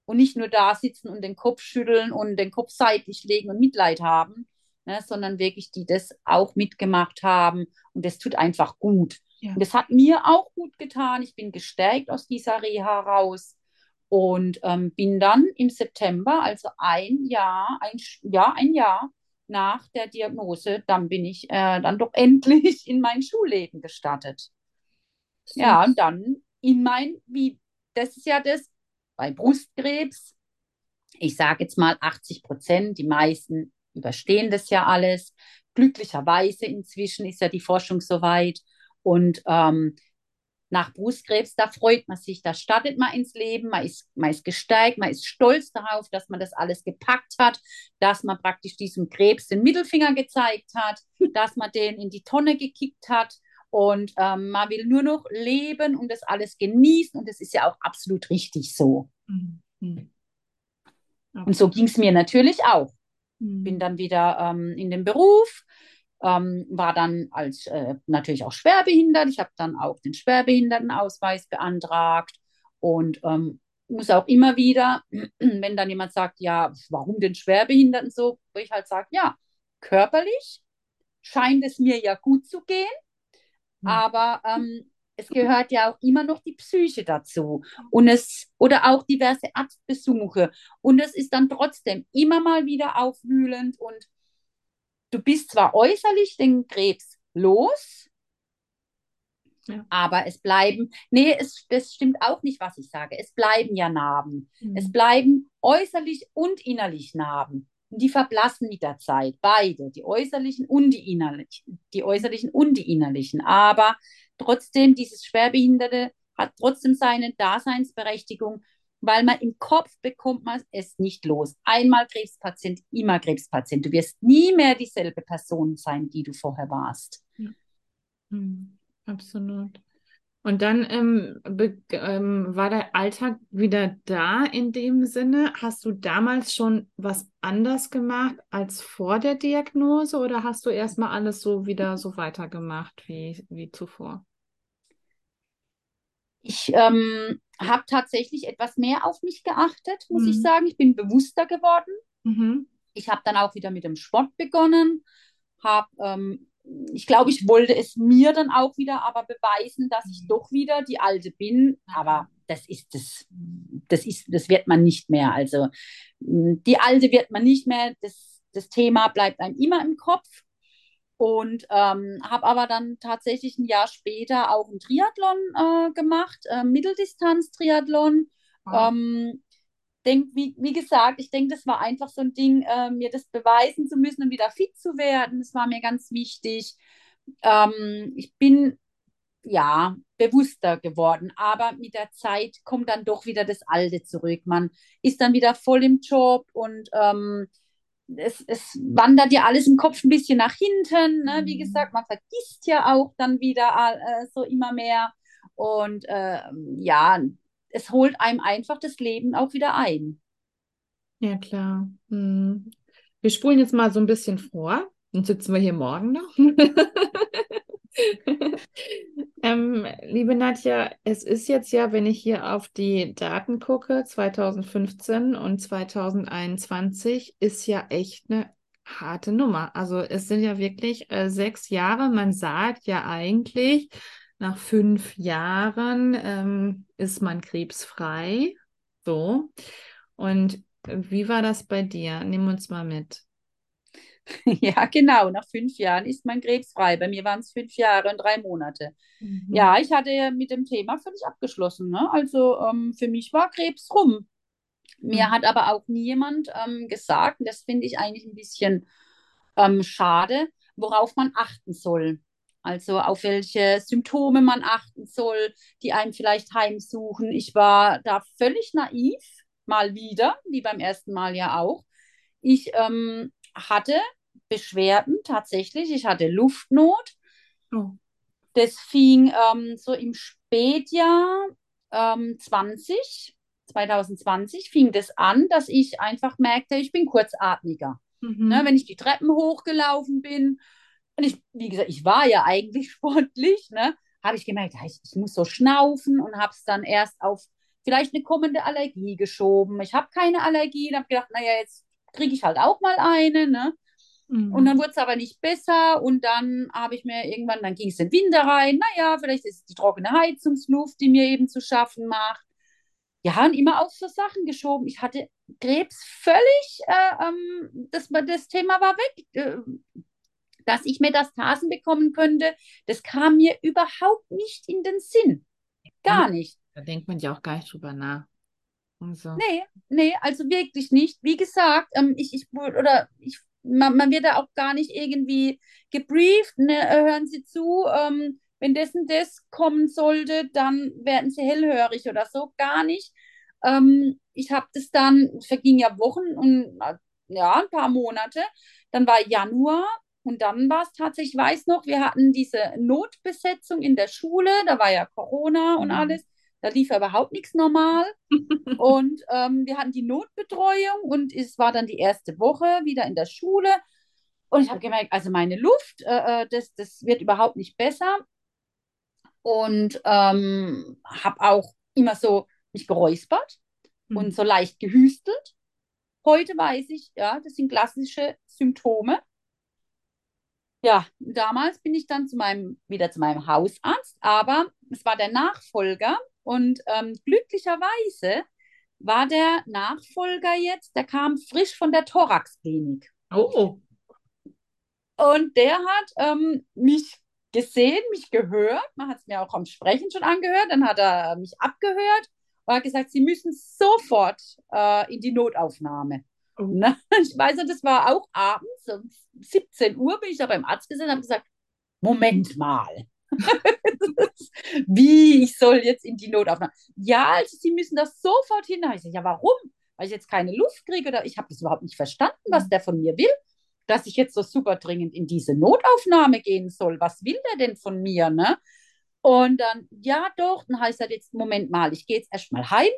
[SPEAKER 3] und nicht nur da sitzen und den Kopf schütteln und den Kopf seitlich legen und Mitleid haben, ne, sondern wirklich die das auch mitgemacht haben und das tut einfach gut. Ja. Und das hat mir auch gut getan. Ich bin gestärkt aus dieser Reha raus und ähm, bin dann im September, also ein Jahr, ein, ja, ein Jahr nach der Diagnose, dann bin ich äh, dann doch (laughs) endlich in mein Schulleben gestartet. Ja, und dann in mein, wie, das ist ja das, bei Brustkrebs. Ich sage jetzt mal 80 Prozent, die meisten überstehen das ja alles. Glücklicherweise inzwischen ist ja die Forschung soweit. Und ähm, nach Brustkrebs, da freut man sich, da startet man ins Leben, man ist, man ist gesteigt, man ist stolz darauf, dass man das alles gepackt hat, dass man praktisch diesem Krebs den Mittelfinger gezeigt hat, dass man den in die Tonne gekickt hat und ähm, man will nur noch leben und das alles genießen. Und das ist ja auch absolut richtig so. Mhm. mhm. Und so ging es mir natürlich auch. Mhm. Bin dann wieder ähm, in den Beruf, ähm, war dann als äh, natürlich auch schwerbehindert. Ich habe dann auch den Schwerbehindertenausweis beantragt und ähm, muss auch immer wieder, (clears throat) wenn dann jemand sagt, ja, warum den Schwerbehinderten so, wo ich halt sage, ja, körperlich scheint es mir ja gut zu gehen. Hm. Aber ähm, es gehört ja auch immer noch die Psyche dazu und es oder auch diverse Arztbesuche und es ist dann trotzdem immer mal wieder aufwühlend und du bist zwar äußerlich den Krebs los, ja. aber es bleiben, nee, es, das stimmt auch nicht, was ich sage. Es bleiben ja Narben. Mhm. Es bleiben äußerlich und innerlich Narben. Und die verblassen mit der Zeit, beide, die äußerlichen und die innerlichen, die äußerlichen und die innerlichen. Aber trotzdem, dieses Schwerbehinderte hat trotzdem seine Daseinsberechtigung, weil man im Kopf bekommt man es nicht los. Einmal Krebspatient, immer Krebspatient. Du wirst nie mehr dieselbe Person sein, die du vorher warst.
[SPEAKER 2] Mhm, absolut. Und dann ähm, ähm, war der Alltag wieder da in dem Sinne. Hast du damals schon was anders gemacht als vor der Diagnose oder hast du erstmal alles so wieder so weitergemacht wie, wie zuvor?
[SPEAKER 3] Ich ähm, habe tatsächlich etwas mehr auf mich geachtet, muss mhm. ich sagen. Ich bin bewusster geworden. Mhm. Ich habe dann auch wieder mit dem Sport begonnen, habe ähm, ich glaube, ich wollte es mir dann auch wieder aber beweisen, dass ich mhm. doch wieder die Alte bin. Aber das ist das, das ist, das wird man nicht mehr. Also die Alte wird man nicht mehr. Das, das Thema bleibt einem immer im Kopf. Und ähm, habe aber dann tatsächlich ein Jahr später auch einen Triathlon äh, gemacht, äh, Mitteldistanz-Triathlon.
[SPEAKER 2] Wow.
[SPEAKER 3] Ähm, denk, wie, wie gesagt, ich denke, das war einfach so ein Ding, äh, mir das beweisen zu müssen und wieder fit zu werden. Das war mir ganz wichtig. Ähm, ich bin ja bewusster geworden, aber mit der Zeit kommt dann doch wieder das Alte zurück. Man ist dann wieder voll im Job und ähm, es, es wandert ja alles im Kopf ein bisschen nach hinten. Ne? Wie
[SPEAKER 2] Mhm.
[SPEAKER 3] gesagt, man vergisst ja auch dann wieder äh, so immer mehr. Und äh, ja, es holt einem einfach das Leben auch wieder ein.
[SPEAKER 2] Ja, klar. Hm. Wir spulen jetzt mal so ein bisschen vor. Dann sitzen wir hier morgen noch. (laughs) Ähm, liebe Nadja, es ist jetzt ja, wenn ich hier auf die Daten gucke, 2015 und 2021 ist ja echt eine harte Nummer. Also es sind ja wirklich äh, sechs Jahre. Man sagt ja eigentlich, nach fünf Jahren ähm, ist man krebsfrei. So. Und wie war das bei dir? Nimm uns mal mit. (laughs)
[SPEAKER 3] Ja, genau. Nach fünf Jahren ist man krebsfrei. Bei mir waren es fünf Jahre und drei Monate.
[SPEAKER 2] Mhm.
[SPEAKER 3] Ja, ich hatte mit dem Thema völlig abgeschlossen. Ne? Also ähm, für mich war Krebs rum. Mir
[SPEAKER 2] Mhm.
[SPEAKER 3] hat aber auch nie jemand ähm, gesagt, und das finde ich eigentlich ein bisschen ähm, schade, worauf man achten soll. Also auf welche Symptome man achten soll, die einem vielleicht heimsuchen. Ich war da völlig naiv, mal wieder, wie beim ersten Mal ja auch. Ich ähm, hatte Beschwerden tatsächlich. Ich hatte Luftnot.
[SPEAKER 2] Oh.
[SPEAKER 3] Das fing ähm, so im Spätjahr ähm, 20, 2020 fing das an, dass ich einfach merkte, ich bin kurzatmiger.
[SPEAKER 2] Mhm.
[SPEAKER 3] Ne, wenn ich die Treppen hochgelaufen bin, und ich, wie gesagt, ich war ja eigentlich (laughs) sportlich, ne, habe ich gemerkt, ich, ich muss so schnaufen und habe es dann erst auf vielleicht eine kommende Allergie geschoben. Ich habe keine Allergie und habe gedacht, naja, jetzt kriege ich halt auch mal eine, ne?
[SPEAKER 2] Mhm.
[SPEAKER 3] Und dann wurde es aber nicht besser und dann habe ich mir irgendwann, dann ging es in den Winter rein, naja, vielleicht ist es die trockene Heizungsluft, die mir eben zu schaffen macht. Ja, und immer auf so Sachen geschoben. Ich hatte Krebs völlig, äh, ähm, das, das Thema war weg. Äh, dass ich Metastasen bekommen könnte, das kam mir überhaupt nicht in den Sinn. Gar nicht.
[SPEAKER 2] Da denkt man ja auch gar nicht drüber nach. Also.
[SPEAKER 3] Nee, nee, also wirklich nicht. Wie gesagt, ähm, ich, ich, oder ich, man, man wird da auch gar nicht irgendwie gebrieft. Ne? Hören Sie zu, ähm, wenn das und das kommen sollte, dann werden Sie hellhörig oder so. Gar nicht. Ähm, ich habe das dann, verging ja Wochen und äh, ja, ein paar Monate. Dann war Januar und dann war es tatsächlich, ich weiß noch, wir hatten diese Notbesetzung in der Schule, da war ja Corona und
[SPEAKER 2] Mhm.
[SPEAKER 3] alles. Da lief ja überhaupt nichts normal. (laughs) Und ähm, wir hatten die Notbetreuung und es war dann die erste Woche wieder in der Schule. Und ich habe gemerkt, also meine Luft, äh, äh, das, das wird überhaupt nicht besser. Und ähm, habe auch immer so mich geräuspert und
[SPEAKER 2] Mhm.
[SPEAKER 3] so leicht gehüstelt. Heute weiß ich, ja, das sind klassische Symptome. Ja, damals bin ich dann zu meinem, wieder zu meinem Hausarzt, aber es war der Nachfolger und ähm, glücklicherweise war der Nachfolger jetzt, der kam frisch von der Thoraxklinik
[SPEAKER 2] Oh.
[SPEAKER 3] und der hat ähm, mich gesehen, mich gehört, man hat es mir auch am Sprechen schon angehört, dann hat er mich abgehört und hat gesagt, Sie müssen sofort äh, in die Notaufnahme.
[SPEAKER 2] Oh. (laughs)
[SPEAKER 3] Ich weiß nicht, das war auch abends, um 17 Uhr bin ich da beim Arzt gesessen und habe gesagt, Moment mal. (laughs) Wie, ich soll jetzt in die Notaufnahme? Ja, also Sie müssen das sofort hin. Ich gesagt, ja, warum? Weil ich jetzt keine Luft kriege oder ich habe das überhaupt nicht verstanden, was der von mir will, dass ich jetzt so super dringend in diese Notaufnahme gehen soll. Was will der denn von mir, ne? Und dann, ja, doch, dann heißt das jetzt, Moment mal, ich gehe jetzt erstmal heim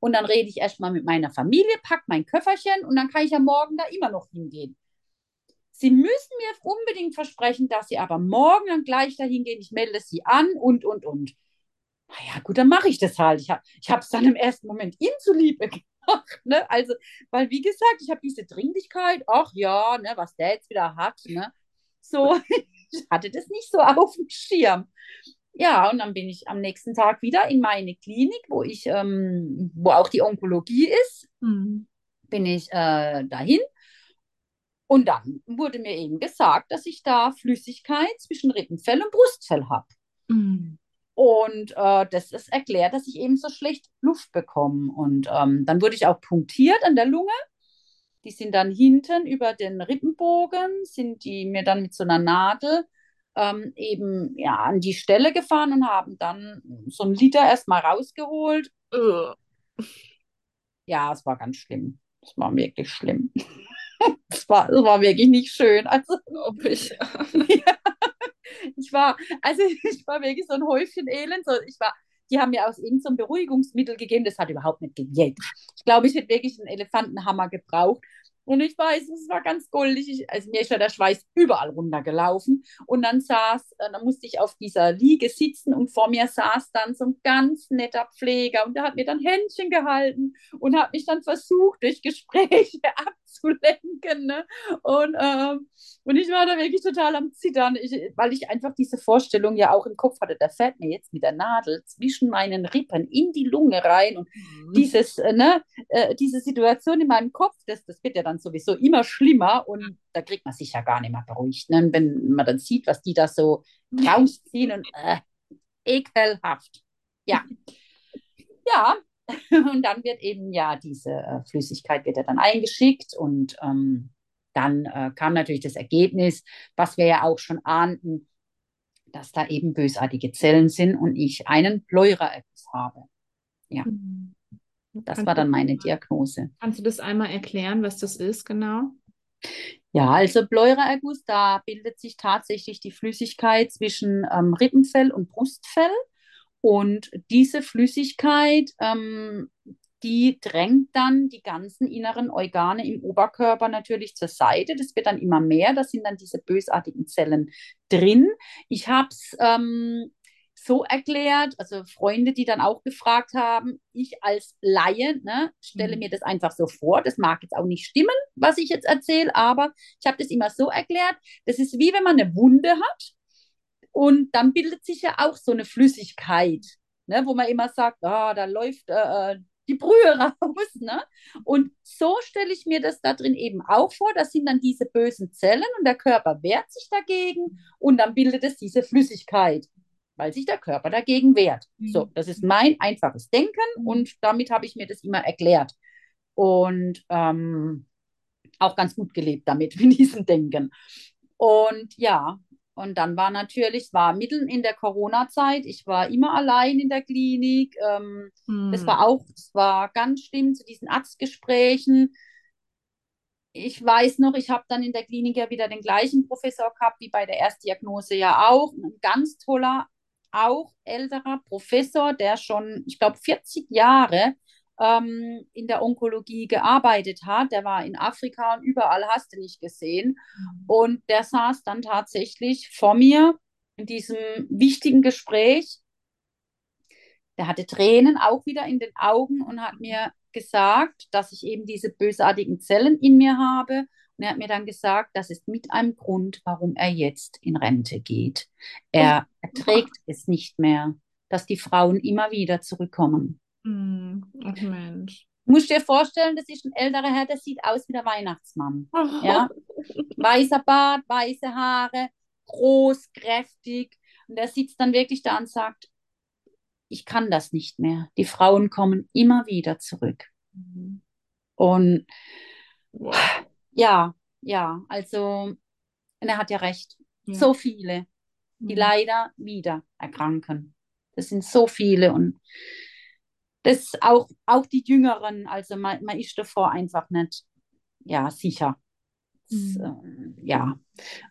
[SPEAKER 3] und dann rede ich erstmal mit meiner Familie, pack mein Köfferchen und dann kann ich ja morgen da immer noch hingehen. Sie müssen mir unbedingt versprechen, dass Sie aber morgen dann gleich dahin gehen. Ich melde Sie an und, und, und. Naja, gut, dann mache ich das halt. Ich habe es dann im ersten Moment Ihnen zuliebe (laughs) gemacht. Ne? Also, weil wie gesagt, ich habe diese Dringlichkeit, ach ja, ne, was der jetzt wieder hat. Ne? So, (laughs) ich hatte das nicht so auf dem Schirm. Ja, und dann bin ich am nächsten Tag wieder in meine Klinik, wo ich, ähm, wo auch die Onkologie ist,
[SPEAKER 2] Mhm.
[SPEAKER 3] bin ich äh, dahin. Und dann wurde mir eben gesagt, dass ich da Flüssigkeit zwischen Rippenfell und Brustfell habe.
[SPEAKER 2] Mhm.
[SPEAKER 3] Und äh, das ist erklärt, dass ich eben so schlecht Luft bekomme. Und ähm, dann wurde ich auch punktiert an der Lunge. Die sind dann hinten über den Rippenbogen, sind die mir dann mit so einer Nadel ähm, eben ja, an die Stelle gefahren und haben dann so einen Liter erstmal rausgeholt. Ja, es war ganz schlimm. Es war wirklich schlimm. Es war, es war wirklich nicht schön. Also,
[SPEAKER 2] ich. (laughs)
[SPEAKER 3] ja, ich war, also (laughs) ich war wirklich so ein Häufchen Elend. So, ich war, die haben mir aus irgendeinem Beruhigungsmittel gegeben, das hat überhaupt nicht gewirkt. Ich glaube, ich hätte wirklich einen Elefantenhammer gebraucht. Und ich weiß, es war ganz goldig. Ich, also mir ist ja der Schweiß überall runtergelaufen. Und dann saß, äh, dann musste ich auf dieser Liege sitzen und vor mir saß dann so ein ganz netter Pfleger und der hat mir dann Händchen gehalten und hat mich dann versucht, durch Gespräche (laughs) abzulenken. Ne? Und, ähm, und ich war da wirklich total am Zittern, ich, weil ich einfach diese Vorstellung ja auch im Kopf hatte, der fährt mir jetzt mit der Nadel zwischen meinen Rippen in die Lunge rein und
[SPEAKER 2] Mhm.
[SPEAKER 3] dieses, äh, ne, äh, diese Situation in meinem Kopf, das, das wird ja dann sowieso immer schlimmer und da kriegt man sich ja gar nicht mehr beruhigt, ne? wenn man dann sieht, was die da so rausziehen und äh, ekelhaft. Ja. (laughs) Ja, (laughs) und dann wird eben ja diese äh, Flüssigkeit wird ja dann eingeschickt und ähm, dann äh, kam natürlich das Ergebnis, was wir ja auch schon ahnten, dass da eben bösartige Zellen sind und ich einen Pleuraerguss habe.
[SPEAKER 2] Mhm.
[SPEAKER 3] Das
[SPEAKER 2] Kannst
[SPEAKER 3] war dann meine Diagnose.
[SPEAKER 2] Kannst du das einmal erklären, was das ist, genau?
[SPEAKER 3] Ja, also Pleuraerguss, da bildet sich tatsächlich die Flüssigkeit zwischen ähm, Rippenfell und Brustfell. Und diese Flüssigkeit, ähm, die drängt dann die ganzen inneren Organe im Oberkörper natürlich zur Seite. Das wird dann immer mehr. Da sind dann diese bösartigen Zellen drin. Ich habe es ähm, so erklärt, also Freunde, die dann auch gefragt haben, ich als Laie ne, stelle
[SPEAKER 2] Mhm.
[SPEAKER 3] mir das einfach so vor. Das mag jetzt auch nicht stimmen, was ich jetzt erzähle, aber ich habe das immer so erklärt. Das ist wie wenn man eine Wunde hat und dann bildet sich ja auch so eine Flüssigkeit, ne, wo man immer sagt, ah, da läuft äh, äh, die Brühe (laughs) raus. Ne? Und so stelle ich mir das da drin eben auch vor. Das sind dann diese bösen Zellen und der Körper wehrt sich dagegen und dann bildet es diese Flüssigkeit, weil sich der Körper dagegen wehrt. So, das ist mein einfaches Denken und damit habe ich mir das immer erklärt. Und ähm, auch ganz gut gelebt damit, (laughs) mit diesem Denken. Und ja, und dann war natürlich, es war mitten in der Corona-Zeit, ich war immer allein in der Klinik. Ähm, das
[SPEAKER 2] Mhm.
[SPEAKER 3] war auch, es war ganz schlimm zu diesen Arztgesprächen. Ich weiß noch, ich habe dann in der Klinik ja wieder den gleichen Professor gehabt wie bei der Erstdiagnose ja auch. Ein ganz toller, auch älterer Professor, der schon, ich glaube, 40 Jahre ähm, in der Onkologie gearbeitet hat. Der war in Afrika und überall hast du nicht gesehen. Und der saß dann tatsächlich vor mir in diesem wichtigen Gespräch. Der hatte Tränen auch wieder in den Augen und hat mir gesagt, dass ich eben diese bösartigen Zellen in mir habe. Und er hat mir dann gesagt, das ist mit einem Grund, warum er jetzt in Rente geht. Er erträgt es nicht mehr, dass die Frauen immer wieder zurückkommen.
[SPEAKER 2] Mhm. Ach Mensch.
[SPEAKER 3] Du musst dir vorstellen, das ist ein älterer Herr, der sieht aus wie der Weihnachtsmann. Ja, (laughs) weißer Bart, weiße Haare, groß, kräftig. Und er sitzt dann wirklich da und sagt, ich kann das nicht mehr. Die Frauen kommen immer wieder zurück.
[SPEAKER 2] Mhm.
[SPEAKER 3] Und
[SPEAKER 2] Wow.
[SPEAKER 3] Ja, ja, also, und er hat ja recht.
[SPEAKER 2] Ja.
[SPEAKER 3] So viele, die
[SPEAKER 2] Mhm.
[SPEAKER 3] leider wieder erkranken. Das sind so viele und das auch, auch die Jüngeren, also man, man ist davor einfach nicht, ja, sicher. Das,
[SPEAKER 2] Mhm.
[SPEAKER 3] ähm, ja,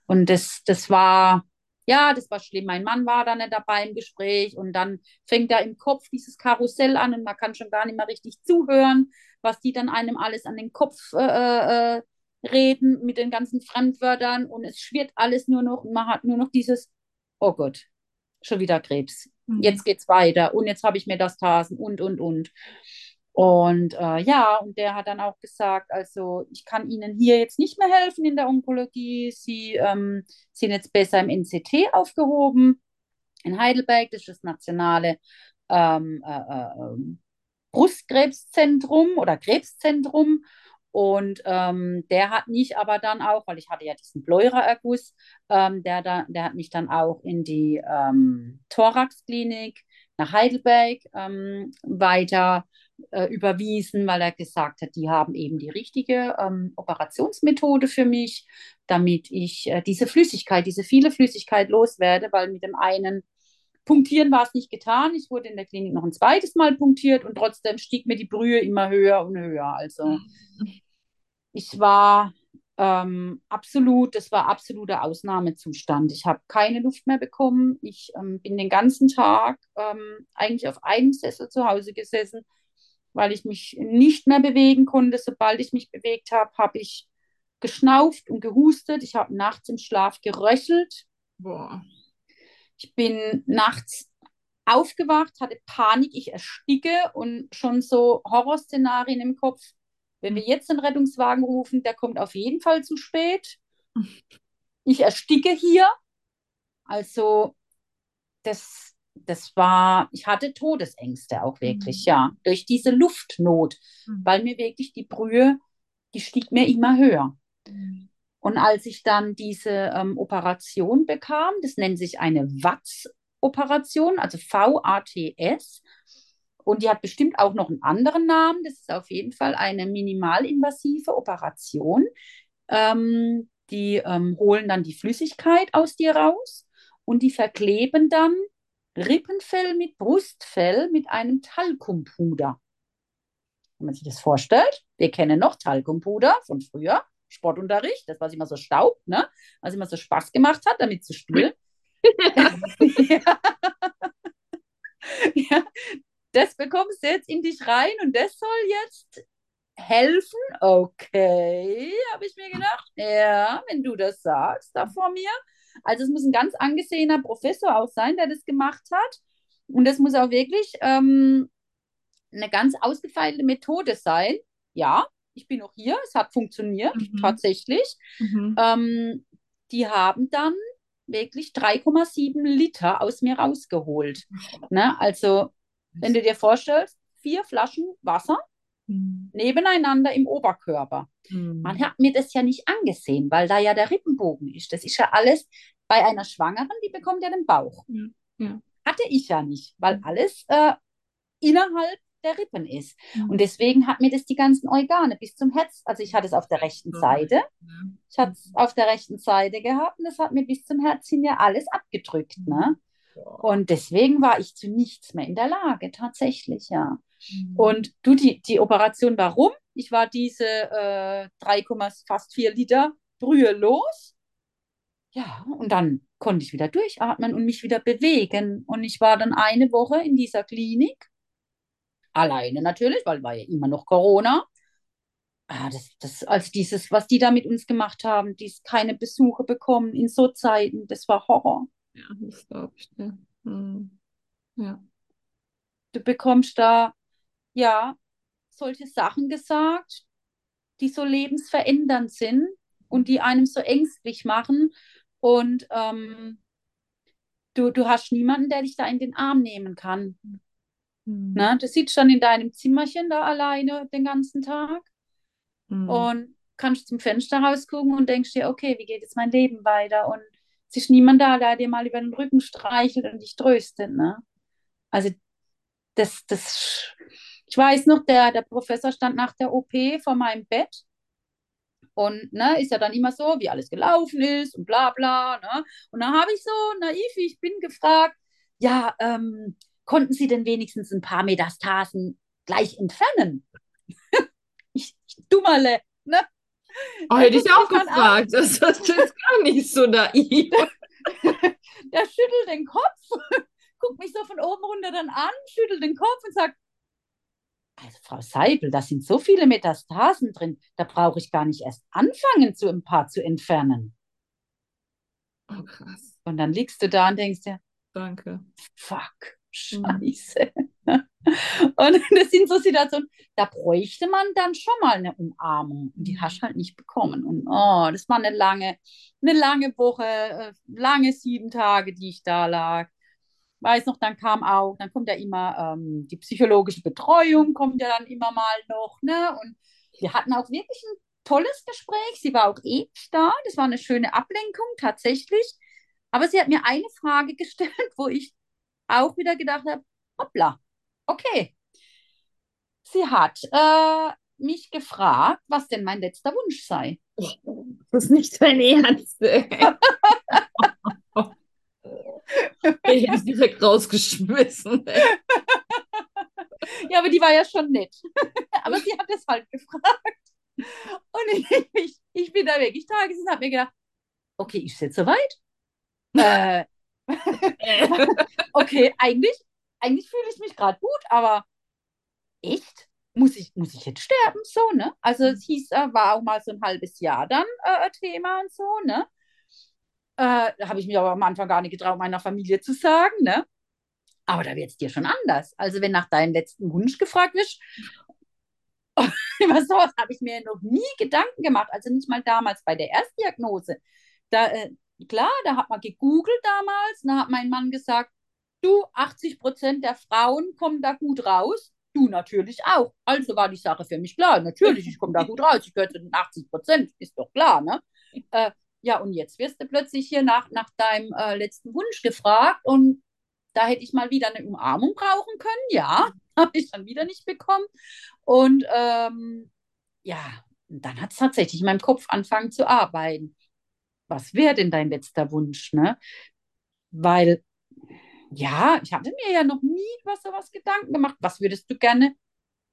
[SPEAKER 3] und das, das war, ja, das war schlimm. Mein Mann war da nicht dabei im Gespräch und dann fängt da im Kopf dieses Karussell an und man kann schon gar nicht mehr richtig zuhören, was die dann einem alles an den Kopf äh, äh, reden mit den ganzen Fremdwörtern und es schwirrt alles nur noch und man hat nur noch dieses, oh Gott, schon wieder Krebs.
[SPEAKER 2] Mhm.
[SPEAKER 3] Jetzt geht's weiter und jetzt habe ich Metastasen und, und, und. Und äh, ja, und der hat dann auch gesagt, also ich kann Ihnen hier jetzt nicht mehr helfen in der Onkologie. Sie ähm, sind jetzt besser im NCT aufgehoben in Heidelberg, das ist das nationale ähm, äh, äh, ähm, Brustkrebszentrum oder Krebszentrum. Und ähm, der hat mich aber dann auch, weil ich hatte ja diesen Pleuraerguss, ähm, der, der hat mich dann auch in die ähm, Thoraxklinik nach Heidelberg ähm, weiter äh, überwiesen, weil er gesagt hat, die haben eben die richtige ähm, Operationsmethode für mich, damit ich äh, diese Flüssigkeit, diese viele Flüssigkeit loswerde, weil mit dem einen Punktieren war es nicht getan. Ich wurde in der Klinik noch ein zweites Mal punktiert und trotzdem stieg mir die Brühe immer höher und höher. Also ich war ähm, absolut, das war absoluter Ausnahmezustand. Ich habe keine Luft mehr bekommen. Ich ähm, bin den ganzen Tag ähm, eigentlich auf einem Sessel zu Hause gesessen, weil ich mich nicht mehr bewegen konnte. Sobald ich mich bewegt habe, habe ich geschnauft und gehustet. Ich habe nachts im Schlaf geröchelt.
[SPEAKER 2] Boah.
[SPEAKER 3] Ich bin nachts aufgewacht, hatte Panik, ich ersticke und schon so Horrorszenarien im Kopf. Wenn wir jetzt den Rettungswagen rufen, der kommt auf jeden Fall zu spät. Ich ersticke hier. Also das, das war, ich hatte Todesängste auch wirklich,
[SPEAKER 2] Mhm.
[SPEAKER 3] ja, durch diese Luftnot,
[SPEAKER 2] Mhm.
[SPEAKER 3] weil mir wirklich die Brühe, die stieg mir immer höher. Und als ich dann diese ähm, Operation bekam, das nennt sich eine WATS-Operation, also V-A-T-S, und die hat bestimmt auch noch einen anderen Namen. Das ist auf jeden Fall eine minimalinvasive Operation. Ähm, die ähm, holen dann die Flüssigkeit aus dir raus und die verkleben dann Rippenfell mit Brustfell mit einem Talkumpuder. Wenn man sich das vorstellt, wir kennen noch Talkumpuder von früher, Sportunterricht, das, was immer so staubt, ne? was immer so Spaß gemacht hat, damit zu spielen. (laughs) (laughs) ja. ja, das bekommst du jetzt in dich rein und das soll jetzt helfen. Okay, habe ich mir gedacht. Ja, wenn du das sagst, da vor mir. Also es muss ein ganz angesehener Professor auch sein, der das gemacht hat. Und das muss auch wirklich ähm, eine ganz ausgefeilte Methode sein. Ja, ich bin noch hier, es hat funktioniert,
[SPEAKER 2] Mhm.
[SPEAKER 3] tatsächlich.
[SPEAKER 2] Mhm.
[SPEAKER 3] Ähm, die haben dann wirklich 3,7 Liter aus mir rausgeholt. Ne? Also, wenn du dir vorstellst, vier Flaschen Wasser
[SPEAKER 2] Mhm.
[SPEAKER 3] nebeneinander im Oberkörper. Man hat mir das ja nicht angesehen, weil da ja der Rippenbogen ist. Das ist ja alles bei einer Schwangeren, die bekommt ja den Bauch.
[SPEAKER 2] Ja, ja.
[SPEAKER 3] Hatte ich ja nicht, weil
[SPEAKER 2] Mhm.
[SPEAKER 3] alles äh, innerhalb der Rippen ist.
[SPEAKER 2] Mhm.
[SPEAKER 3] Und deswegen hat mir das die ganzen Organe bis zum Herz, also ich hatte es auf der rechten. Seite, ich hatte es auf der rechten Seite gehabt und das hat mir bis zum Herz hin ja alles abgedrückt. Ne? Und deswegen war ich zu nichts mehr in der Lage, tatsächlich, ja.
[SPEAKER 2] Mhm.
[SPEAKER 3] Und du, die, die Operation, warum? Ich war diese äh, 3, fast 4 Liter Brühe los. Ja, und dann konnte ich wieder durchatmen und mich wieder bewegen. Und ich war dann eine Woche in dieser Klinik. Alleine natürlich, weil war ja immer noch Corona. Ah, das, das, also dieses, was die da mit uns gemacht haben, dies keine Besuche bekommen in so Zeiten, das war Horror.
[SPEAKER 2] Ja, das glaube ich dir. Mhm. Ja.
[SPEAKER 3] Du bekommst da, ja, solche Sachen gesagt, die so lebensverändernd sind und die einem so ängstlich machen. Und ähm, du, du hast niemanden, der dich da in den Arm nehmen kann.
[SPEAKER 2] Mhm.
[SPEAKER 3] Ne? Du sitzt dann in deinem Zimmerchen da alleine den ganzen Tag
[SPEAKER 2] Mhm.
[SPEAKER 3] und kannst zum Fenster rausgucken und denkst dir, okay, wie geht jetzt mein Leben weiter? Und es ist niemand da, der dir mal über den Rücken streichelt und dich tröstet. Ne? Also das, das, ich weiß noch, der, der Professor stand nach der OP vor meinem Bett und ne, ist ja dann immer so, wie alles gelaufen ist und bla bla. Ne? Und dann habe ich so naiv, wie ich bin, gefragt, ja, ähm, konnten Sie denn wenigstens ein paar Metastasen gleich entfernen? (laughs) ich, ich Dummerle, ne?
[SPEAKER 2] Oh, hätte ich auch gefragt. Das, das ist gar nicht so naiv. (laughs)
[SPEAKER 3] Der schüttelt den Kopf, (laughs) guckt mich so von oben runter dann an, schüttelt den Kopf und sagt, also Frau Seipel, da sind so viele Metastasen drin, da brauche ich gar nicht erst anfangen, zu ein paar zu entfernen.
[SPEAKER 2] Oh, krass.
[SPEAKER 3] Und dann liegst du da und denkst dir,
[SPEAKER 2] Danke.
[SPEAKER 3] fuck, scheiße. Und (laughs) das sind so Situationen, da bräuchte man dann schon mal eine Umarmung. Und die hast du halt nicht bekommen. Und oh, das war eine lange, eine lange Woche, äh, lange sieben Tage, die ich da lag. Weiß noch, dann kam auch, dann kommt ja immer ähm, die psychologische Betreuung, kommt ja dann immer mal noch, ne? Und wir hatten auch wirklich ein tolles Gespräch. Sie war auch ewig da. Das war eine schöne Ablenkung tatsächlich. Aber sie hat mir eine Frage (laughs) gestellt, wo ich auch wieder gedacht habe, hoppla, okay. Sie hat äh, mich gefragt, was denn mein letzter Wunsch sei. (laughs)
[SPEAKER 2] Das ist nicht dein Ernst. (laughs) Ich hätte es direkt rausgeschmissen. ey.
[SPEAKER 3] Ja, aber die war ja schon nett. (laughs) aber sie hat es halt gefragt. Und ich, ich, ich bin da wirklich gesessen und habe mir gedacht, okay, ist jetzt soweit? äh, okay, eigentlich, eigentlich fühle ich mich gerade gut, aber echt? Muss ich, muss ich jetzt sterben? So, ne? Also es hieß, äh, war auch mal so ein halbes Jahr dann äh, Thema und so, ne? Äh, da habe ich mir aber am Anfang gar nicht getraut, meiner Familie zu sagen, ne? Aber da wird es dir schon anders. Also wenn nach deinem letzten Wunsch gefragt wird, (laughs) über sowas habe ich mir noch nie Gedanken gemacht. Also nicht mal damals bei der Erstdiagnose. Da, äh, klar, da hat man gegoogelt damals, da hat mein Mann gesagt, du, 80 Prozent der Frauen kommen da gut raus. Du natürlich auch. Also war die Sache für mich klar. Natürlich, ich komme da gut raus. Ich gehöre zu den 80 Prozent, ist doch klar, ne? Äh, ja, und jetzt wirst du plötzlich hier nach, nach deinem äh, letzten Wunsch gefragt und da hätte ich mal wieder eine Umarmung brauchen können. Ja, (laughs) habe ich dann wieder nicht bekommen. Und ähm, ja, dann hat es tatsächlich in meinem Kopf angefangen zu arbeiten. Was wäre denn dein letzter Wunsch, ne? Weil, ja, ich hatte mir ja noch nie über sowas Gedanken gemacht. Was würdest du gerne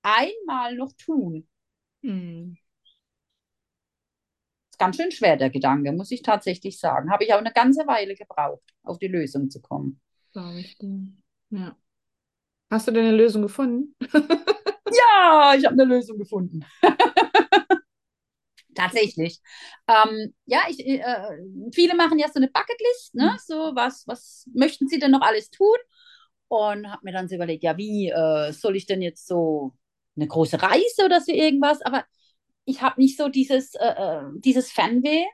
[SPEAKER 3] einmal noch tun?
[SPEAKER 2] Hm.
[SPEAKER 3] Ist ganz schön schwer, der Gedanke, muss ich tatsächlich sagen. Habe ich auch eine ganze Weile gebraucht, auf die Lösung zu kommen.
[SPEAKER 2] Glaube ich dir. Ja. Hast du denn eine Lösung gefunden?
[SPEAKER 3] Ja, ich habe eine Lösung gefunden. (laughs) Tatsächlich. Ähm, ja, ich, äh, viele machen ja so eine Bucketlist, ne?
[SPEAKER 2] Mhm.
[SPEAKER 3] So, was, was möchten sie denn noch alles tun? Und habe mir dann so überlegt, ja, wie äh, soll ich denn jetzt so eine große Reise oder so irgendwas? Aber ich habe nicht so dieses, äh, äh, dieses Fernweh.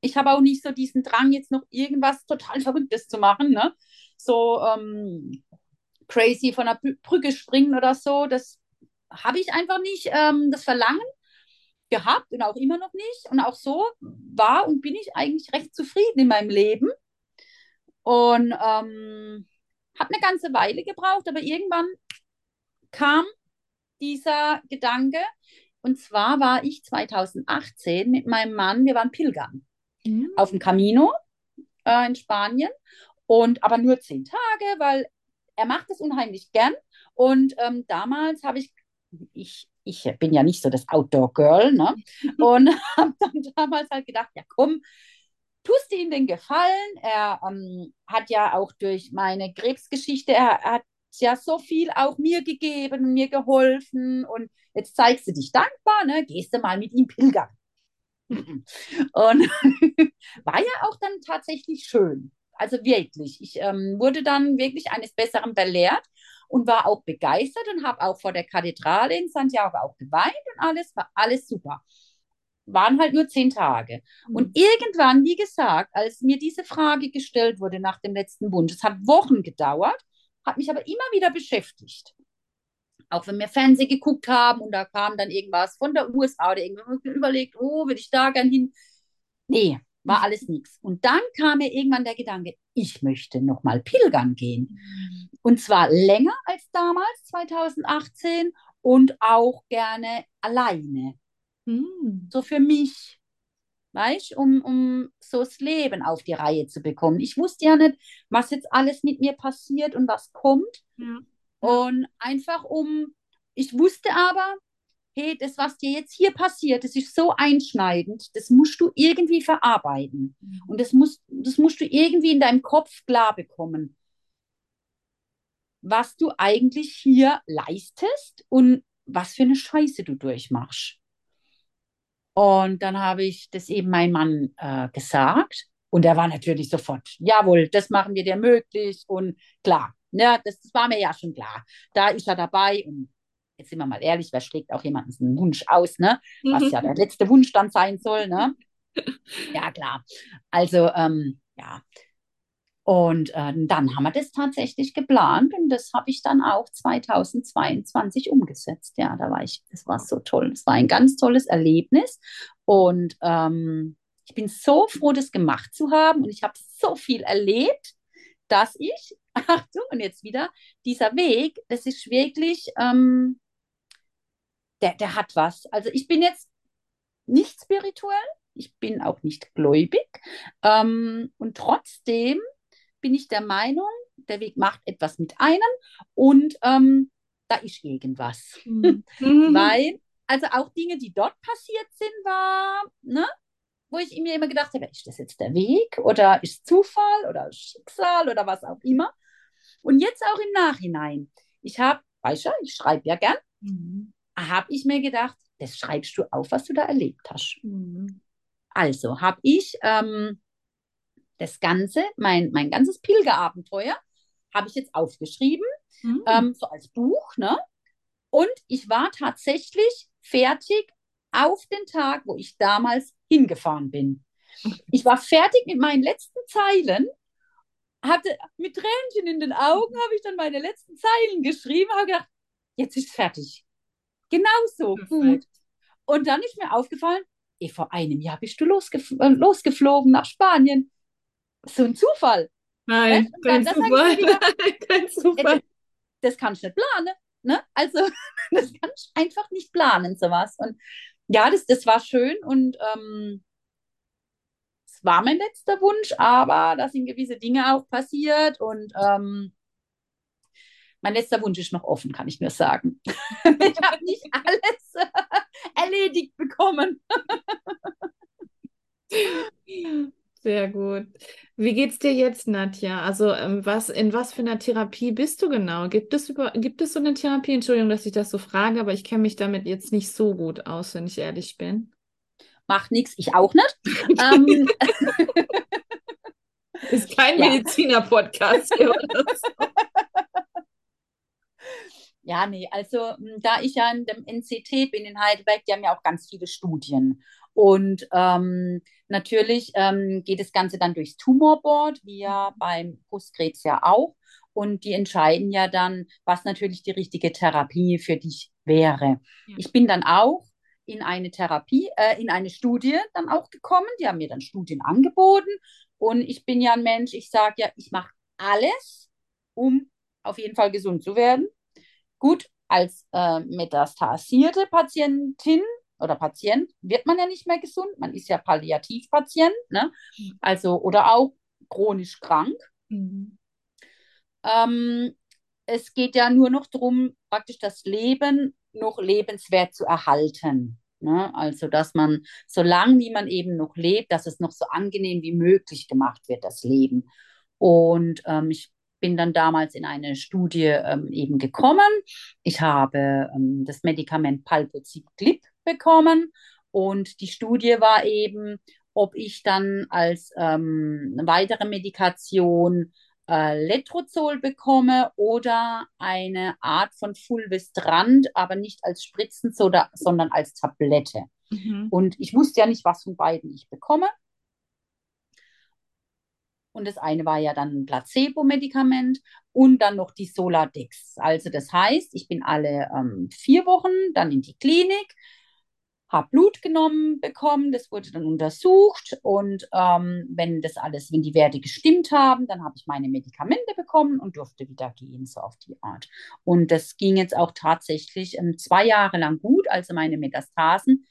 [SPEAKER 3] Ich habe auch nicht so diesen Drang, jetzt noch irgendwas total Verrücktes zu machen, ne? So ähm, crazy von der Brü- Brücke springen oder so. Das habe ich einfach nicht ähm, das Verlangen gehabt und auch immer noch nicht. Und auch so war und bin ich eigentlich recht zufrieden in meinem Leben. Und ähm, habe eine ganze Weile gebraucht, aber irgendwann kam dieser Gedanke. Und zwar war ich 2018 mit meinem Mann, wir waren pilgern
[SPEAKER 2] Hm.
[SPEAKER 3] auf dem Camino äh, in Spanien. Und aber nur zehn Tage, weil er macht es unheimlich gern. Und ähm, damals habe ich, ich, ich bin ja nicht so das Outdoor-Girl, ne? (laughs) Und (laughs) habe dann damals halt gedacht, ja komm, tust du ihm den Gefallen. Er ähm, hat ja auch durch meine Krebsgeschichte, er, er hat ja so viel auch mir gegeben mir geholfen. Und jetzt zeigst du dich dankbar, ne? Gehst du mal mit ihm pilgern. (laughs) Und war ja auch dann tatsächlich schön. Also wirklich. Ich ähm, wurde dann wirklich eines Besseren belehrt und war auch begeistert und habe auch vor der Kathedrale in Santiago auch geweint und alles war alles super. Waren halt nur zehn Tage. Und irgendwann, wie gesagt, als mir diese Frage gestellt wurde nach dem letzten Wunsch, es hat Wochen gedauert, hat mich aber immer wieder beschäftigt. Auch wenn wir Fernsehen geguckt haben und da kam dann irgendwas von der USA oder irgendwas, ich überlegt, oh, würde ich da gern hin? Nee, war alles nichts. Und dann kam mir irgendwann der Gedanke, ich möchte nochmal pilgern gehen. Und zwar länger als damals, 2018, und auch gerne alleine.
[SPEAKER 2] Hm.
[SPEAKER 3] So für mich, weißt um, um so das Leben auf die Reihe zu bekommen. Ich wusste ja nicht, was jetzt alles mit mir passiert und was kommt.
[SPEAKER 2] Ja.
[SPEAKER 3] Und einfach um, ich wusste aber, hey, das, was dir jetzt hier passiert, das ist so einschneidend, das musst du irgendwie verarbeiten. Und das musst, das musst du irgendwie in deinem Kopf klar bekommen, was du eigentlich hier leistest und was für eine Scheiße du durchmachst. Und dann habe ich das eben meinem Mann äh, gesagt. Und er war natürlich sofort, jawohl, das machen wir dir möglich. Und klar, ne, das, das war mir ja schon klar. Da ist er dabei. Und jetzt sind wir mal ehrlich, wer schlägt auch jemanden einen Wunsch aus, ne? Was ja der (laughs) letzte Wunsch dann sein soll, ne? Ja, klar. Also, ähm, ja. Und äh, dann haben wir das tatsächlich geplant und das habe ich dann auch 2022 umgesetzt. Ja, da war ich, das war so toll. Das war ein ganz tolles Erlebnis und ähm, ich bin so froh, das gemacht zu haben und ich habe so viel erlebt, dass ich, (laughs) Achtung, und jetzt wieder, dieser Weg, das ist wirklich, ähm, der, der hat was. Also ich bin jetzt nicht spirituell, ich bin auch nicht gläubig ähm, und trotzdem bin ich der Meinung, der Weg macht etwas mit einem und ähm, da ist irgendwas. Mhm. (laughs) (laughs) Weil, also auch Dinge, die dort passiert sind, war, ne, wo ich mir immer gedacht habe, ist das jetzt der Weg oder ist Zufall oder Schicksal oder was auch immer. Und jetzt auch im Nachhinein. Ich habe, weißt du, ich schreibe ja gern, mhm. Habe ich mir gedacht, das schreibst du auf, was du da erlebt hast. Mhm. Also habe ich ähm, das Ganze, mein, mein ganzes Pilgerabenteuer, habe ich jetzt aufgeschrieben, mhm. ähm, so als Buch. Ne? Und ich war tatsächlich fertig auf den Tag, wo ich damals hingefahren bin. Ich war fertig mit meinen letzten Zeilen, hatte mit Tränchen in den Augen, habe ich dann meine letzten Zeilen geschrieben, habe gedacht, jetzt ist es fertig. Genauso gut. Und dann ist mir aufgefallen, eh, vor einem Jahr bist du losgef äh, losgeflogen nach Spanien. So ein Zufall.
[SPEAKER 2] Nein, kein Zufall. Wieder, (laughs) kein Zufall.
[SPEAKER 3] Das kannst du nicht planen. Ne? Also, (laughs) das kannst du einfach nicht planen, sowas. Und ja, das, das war schön und ähm, es war mein letzter Wunsch, aber da sind gewisse Dinge auch passiert und ähm, mein letzter Wunsch ist noch offen, kann ich nur sagen. (laughs) ich habe nicht alles (laughs) erledigt bekommen.
[SPEAKER 2] Sehr gut. Wie geht's dir jetzt, Nadja? Also, ähm, was, in was für einer Therapie bist du genau? Gibt es über, gibt es so eine Therapie? Entschuldigung, dass ich das so frage, aber ich kenne mich damit jetzt nicht so gut aus, wenn ich ehrlich bin.
[SPEAKER 3] Macht nichts, ich auch nicht. (laughs) ähm,
[SPEAKER 2] Ist kein ja. Mediziner-Podcast.
[SPEAKER 3] Ja, nee, also hm, da ich ja in dem NCT bin in Heidelberg, die haben ja auch ganz viele Studien. Und ähm, natürlich ähm, geht das Ganze dann durchs Tumorboard, wie ja mhm. beim Brustkrebs ja auch. Und die entscheiden ja dann, was natürlich die richtige Therapie für dich wäre. Ja. Ich bin dann auch in eine Therapie, äh, in eine Studie dann auch gekommen. Die haben mir dann Studien angeboten. Und ich bin ja ein Mensch, ich sage ja, ich mache alles, um auf jeden Fall gesund zu werden. Gut, als äh, metastasierte Patientin oder Patient wird man ja nicht mehr gesund, man ist ja Palliativpatient, ne? also oder auch chronisch krank. Mhm. Ähm, es geht ja nur noch darum, praktisch das Leben noch lebenswert zu erhalten. Ne? Also, dass man, solange wie man eben noch lebt, dass es noch so angenehm wie möglich gemacht wird, das Leben. Und ähm, ich bin dann damals in eine Studie ähm, eben gekommen. Ich habe ähm, das Medikament Palbociclib bekommen und die Studie war eben, ob ich dann als ähm, weitere Medikation äh, Letrozol bekomme oder eine Art von Fulvestrant, aber nicht als Spritzen, sondern als Tablette. Mhm. Und ich wusste ja nicht, was von beiden ich bekomme. Und das eine war ja dann ein Placebo-Medikament und dann noch die Soladex. Also das heißt, ich bin alle ähm, vier Wochen dann in die Klinik, habe Blut genommen bekommen, das wurde dann untersucht und ähm, wenn das alles, wenn die Werte gestimmt haben, dann habe ich meine Medikamente bekommen und durfte wieder gehen, so auf die Art. Und das ging jetzt auch tatsächlich ähm, zwei Jahre lang gut, also meine Metastasen,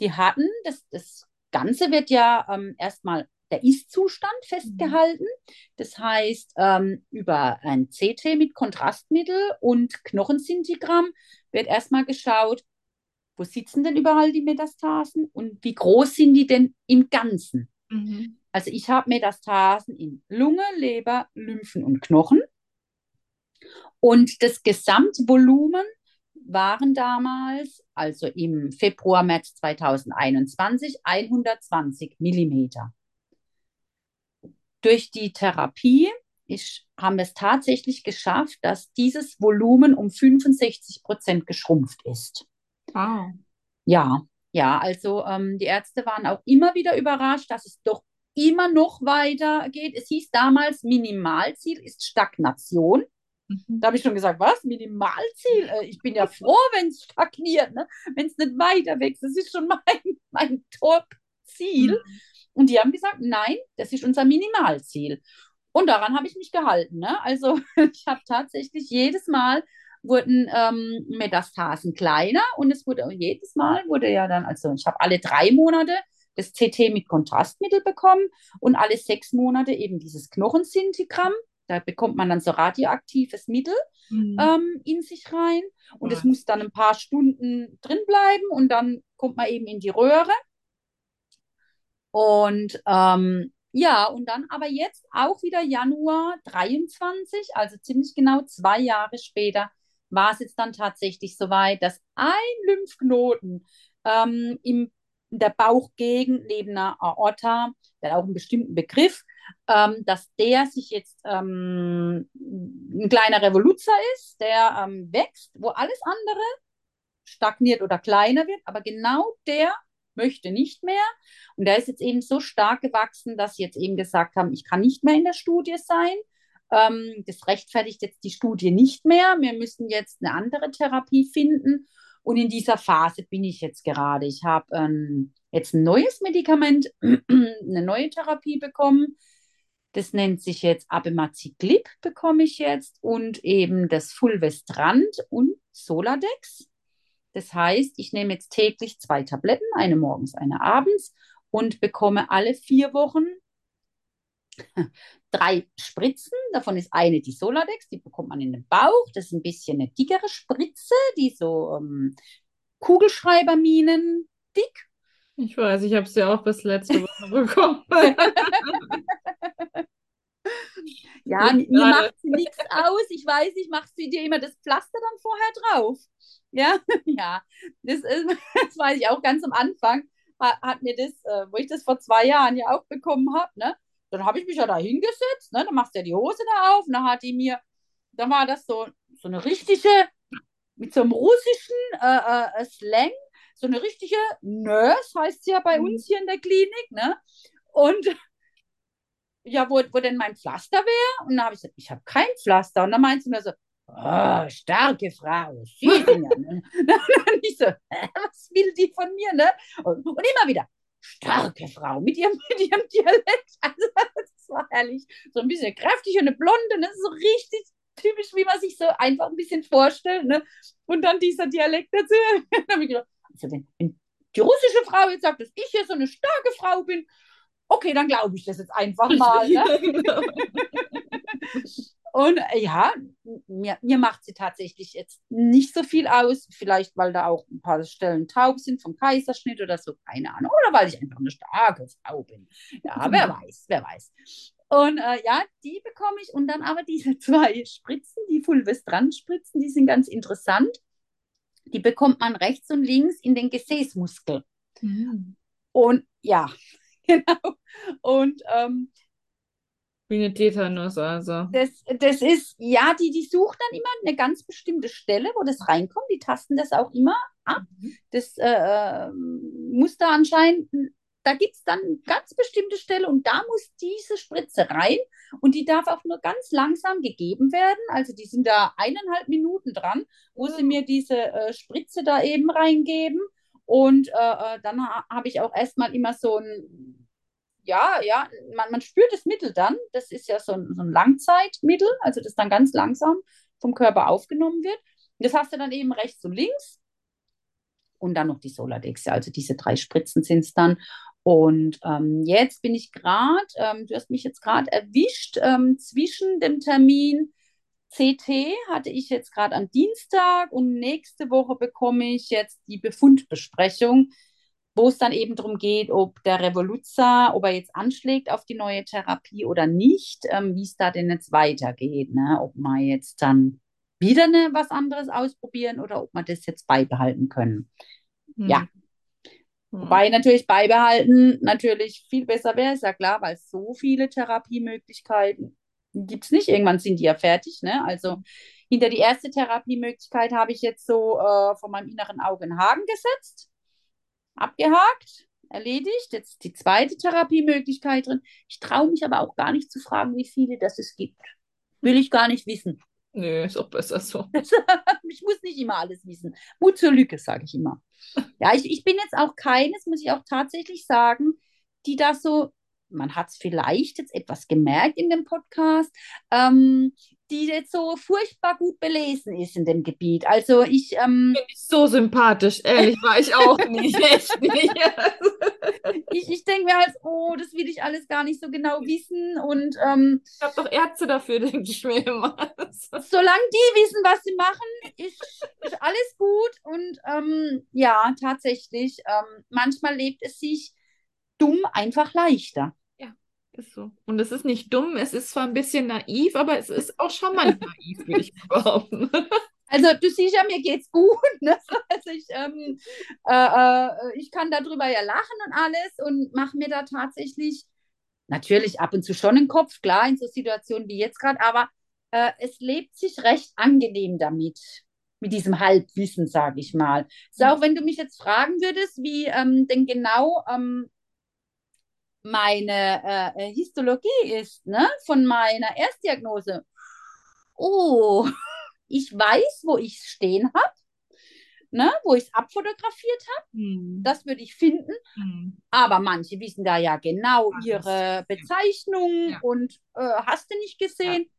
[SPEAKER 3] die hatten, das, das Ganze wird ja ähm, erstmal der Ist-Zustand festgehalten. Das heißt, ähm, über ein CT mit Kontrastmittel und Knochensintigramm wird erstmal geschaut, wo sitzen denn überall die Metastasen und wie groß sind die denn im Ganzen? Mhm. Also ich habe Metastasen in Lunge, Leber, Lymphen und Knochen. Und das Gesamtvolumen waren damals, also im Februar, März 2021, 120 Millimeter durch die Therapie ich, haben wir es tatsächlich geschafft, dass dieses Volumen um 65 Prozent geschrumpft ist.
[SPEAKER 2] Wow.
[SPEAKER 3] Ja, ja, also ähm, die Ärzte waren auch immer wieder überrascht, dass es doch immer noch weiter geht. Es hieß damals, Minimalziel ist Stagnation.
[SPEAKER 2] Mhm.
[SPEAKER 3] Da habe ich schon gesagt, was? Minimalziel? Äh, Ich bin ja froh, wenn es stagniert, ne? wenn es nicht weiter wächst. Das ist schon mein, mein Top-Ziel. Und die haben gesagt, nein, das ist unser Minimalziel. Und daran habe ich mich gehalten. Ne? Also (laughs) ich habe tatsächlich jedes Mal wurden ähm, Metastasen kleiner und es wurde jedes Mal wurde ja dann, also ich habe alle drei Monate das CT mit Kontrastmittel bekommen und alle sechs Monate eben dieses Knochensintigramm. Da bekommt man dann so radioaktives Mittel
[SPEAKER 2] Mhm.
[SPEAKER 3] ähm, in sich rein und es
[SPEAKER 2] Ja.
[SPEAKER 3] muss dann ein paar Stunden drin bleiben und dann kommt man eben in die Röhre. Und ähm, ja, und dann aber jetzt auch wieder Januar 23, also ziemlich genau zwei Jahre später, war es jetzt dann tatsächlich soweit, dass ein Lymphknoten ähm, im, in der Bauchgegend neben einer Aorta, der hat auch einen bestimmten Begriff, ähm, dass der sich jetzt ähm, ein kleiner Revoluzzer ist, der ähm, wächst, wo alles andere stagniert oder kleiner wird, aber genau der möchte nicht mehr. Und der ist jetzt eben so stark gewachsen, dass sie jetzt eben gesagt haben, ich kann nicht mehr in der Studie sein. Ähm, das rechtfertigt jetzt die Studie nicht mehr. Wir müssen jetzt eine andere Therapie finden. Und in dieser Phase bin ich jetzt gerade. Ich habe ähm, jetzt ein neues Medikament, (clears throat) eine neue Therapie bekommen. Das nennt sich jetzt Abemaciclib, bekomme ich jetzt. Und eben das Fulvestrant und Soladex. Das heißt, ich nehme jetzt täglich zwei Tabletten, eine morgens, eine abends und bekomme alle vier Wochen (laughs) drei Spritzen. Davon ist eine die Soladex, die bekommt man in den Bauch. Das ist ein bisschen eine dickere Spritze, die so ähm, Kugelschreiberminen dick.
[SPEAKER 2] Ich weiß, ich habe sie auch bis letzte Woche (laughs) bekommen. (laughs)
[SPEAKER 3] Ja, mir
[SPEAKER 2] gerade.
[SPEAKER 3] macht sie nichts aus. Ich weiß nicht, machst du dir immer das Pflaster dann vorher drauf? Ja, (laughs) ja. Das, ist, (laughs) das weiß ich auch ganz am Anfang. Hat, hat mir das, äh, wo ich das vor zwei Jahren ja auch bekommen habe, ne? Dann habe ich mich ja da hingesetzt, ne? Dann machst du ja die Hose da auf und dann hat die mir, dann war das so, so eine richtige, mit so einem russischen äh, äh, Slang, so eine richtige Nurse heißt sie ja bei
[SPEAKER 2] Mhm.
[SPEAKER 3] uns hier in der Klinik, ne? Und ja, wo, wo denn mein Pflaster wäre? Und dann habe ich gesagt, ich habe kein Pflaster. Und dann meinte sie mir so, oh, starke Frau, Sie (laughs) sind ja. Ne? (laughs) Und ich so, was will die von mir? Ne? Und, und immer wieder, starke Frau mit ihrem, (laughs) mit ihrem Dialekt. Also, das war herrlich. So ein bisschen kräftig und eine Blonde. Ne? So richtig typisch, wie man sich so einfach ein bisschen vorstellt. Ne? Und dann dieser Dialekt dazu. Dann habe ich gedacht, also wenn, wenn die russische Frau jetzt sagt, dass ich hier so eine starke Frau bin, okay, dann glaube ich das jetzt einfach (laughs) mal. Ne?
[SPEAKER 2] Genau.
[SPEAKER 3] Und äh, ja, mir, mir macht sie tatsächlich jetzt nicht so viel aus. Vielleicht, weil da auch ein paar Stellen taub sind vom Kaiserschnitt oder so, keine Ahnung. Oder weil ich einfach eine starke Frau bin. Ja, (laughs) wer weiß, wer weiß. Und äh, ja, die bekomme ich. Und dann aber diese (laughs) zwei Spritzen, die Fulvestrant-Spritzen, die sind ganz interessant. Die bekommt man rechts und links in den Gesäßmuskel.
[SPEAKER 2] Mhm.
[SPEAKER 3] Und ja, (laughs) genau. Und ähm,
[SPEAKER 2] Wie eine Tetanus also.
[SPEAKER 3] Das, das ist, ja, die, die suchen dann immer eine ganz bestimmte Stelle, wo das reinkommt. Die tasten das auch immer ab. Das äh, äh, muss da anscheinend, da gibt es dann eine ganz bestimmte Stelle und da muss diese Spritze rein und die darf auch nur ganz langsam gegeben werden. Also die sind da eineinhalb Minuten dran, wo sie
[SPEAKER 2] Wow.
[SPEAKER 3] mir diese äh, Spritze da eben reingeben. Und äh, äh, dann ha habe ich auch erstmal immer so ein ja, ja, man, man spürt das Mittel dann. Das ist ja so ein, so ein Langzeitmittel, also das dann ganz langsam vom Körper aufgenommen wird. Und das hast du dann eben rechts und links. Und dann noch die Soladex, ja, also diese drei Spritzen sind es dann. Und ähm, jetzt bin ich gerade, ähm, du hast mich jetzt gerade erwischt, ähm, zwischen dem Termin CT hatte ich jetzt gerade am Dienstag und nächste Woche bekomme ich jetzt die Befundbesprechung wo es dann eben darum geht, ob der Revoluzzer, ob er jetzt anschlägt auf die neue Therapie oder nicht, ähm, wie es da denn jetzt weitergeht, ne? Ob wir jetzt dann wieder eine, was anderes ausprobieren oder ob wir das jetzt beibehalten können. Ja.
[SPEAKER 2] Mhm.
[SPEAKER 3] Wobei natürlich beibehalten natürlich viel besser wäre, ist ja klar, weil so viele Therapiemöglichkeiten gibt es nicht. Irgendwann sind die ja fertig, ne? Also hinter die erste Therapiemöglichkeit habe ich jetzt so äh, von meinem inneren Auge einen Haken gesetzt abgehakt. erledigt. Jetzt die zweite Therapiemöglichkeit drin. Ich traue mich aber auch gar nicht zu fragen, wie viele das es gibt. Will ich gar nicht wissen.
[SPEAKER 2] Nö, ist auch besser so. (laughs)
[SPEAKER 3] ich muss nicht immer alles wissen. Mut zur Lücke, sage ich immer. Ja, ich, ich bin jetzt auch keines, muss ich auch tatsächlich sagen, die da so, man hat es vielleicht jetzt etwas gemerkt in dem Podcast, ähm, die jetzt so furchtbar gut belesen ist in dem Gebiet. Also ich, ähm,
[SPEAKER 2] so sympathisch, ehrlich, war ich auch nicht, (laughs) echt nicht.
[SPEAKER 3] ich, ich denke mir halt, oh, das will ich alles gar nicht so genau wissen. Und ähm,
[SPEAKER 2] Ich habe doch Ärzte dafür, denke ich mir immer.
[SPEAKER 3] solange die wissen, was sie machen, ist, ist alles gut. Und ähm, ja, tatsächlich, ähm, manchmal lebt es sich dumm einfach leichter.
[SPEAKER 2] Ist so. Und es ist nicht dumm, es ist zwar ein bisschen naiv, aber es ist auch charmant (laughs) naiv, würde ich behaupten. (laughs)
[SPEAKER 3] Also du siehst ja, mir geht's gut. Ne? Also ich, ähm, äh, äh, ich kann darüber ja lachen und alles und mache mir da tatsächlich natürlich ab und zu schon den Kopf, klar, in so Situationen wie jetzt gerade, aber äh, es lebt sich recht angenehm damit, mit diesem Halbwissen, sage ich mal. So, auch wenn du mich jetzt fragen würdest, wie ähm, denn genau ähm, meine äh, Histologie ist, ne, von meiner Erstdiagnose. Oh, (laughs) ich weiß, wo ich es stehen habe, ne, wo ich es abfotografiert habe.
[SPEAKER 2] Hm.
[SPEAKER 3] Das würde ich finden.
[SPEAKER 2] Hm.
[SPEAKER 3] Aber manche wissen da ja genau
[SPEAKER 2] Alles.
[SPEAKER 3] ihre Bezeichnung
[SPEAKER 2] Ja.
[SPEAKER 3] und äh, hast du nicht gesehen?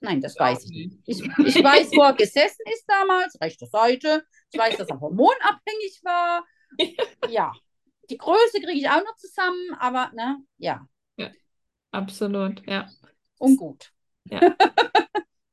[SPEAKER 3] Nein, das
[SPEAKER 2] auch
[SPEAKER 3] weiß ich nicht. Ich, ich weiß, wo er gesessen ist damals, rechte Seite. Ich weiß, dass er (laughs) hormonabhängig war. (laughs) Ja, die Größe kriege ich auch noch zusammen, aber ne, ja,
[SPEAKER 2] Absolut, ja.
[SPEAKER 3] ungut.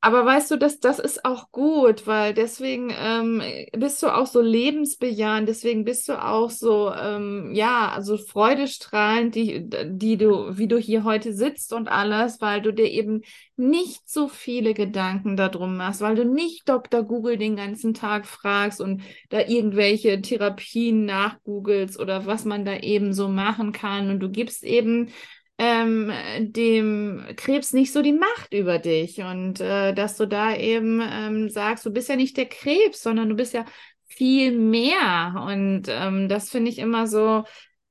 [SPEAKER 2] Aber weißt du, das, das ist auch gut, weil deswegen ähm, bist du auch so lebensbejahend, deswegen bist du auch so, ähm, ja, also freudestrahlend, die, die du, wie du hier heute sitzt und alles, weil du dir eben nicht so viele Gedanken darum machst, weil du nicht Dr. Google den ganzen Tag fragst und da irgendwelche Therapien nachgoogelst oder was man da eben so machen kann und du gibst eben ähm, dem Krebs nicht so die Macht über dich und äh, dass du da eben ähm, sagst, du bist ja nicht der Krebs, sondern du bist ja viel mehr und ähm, das finde ich immer so,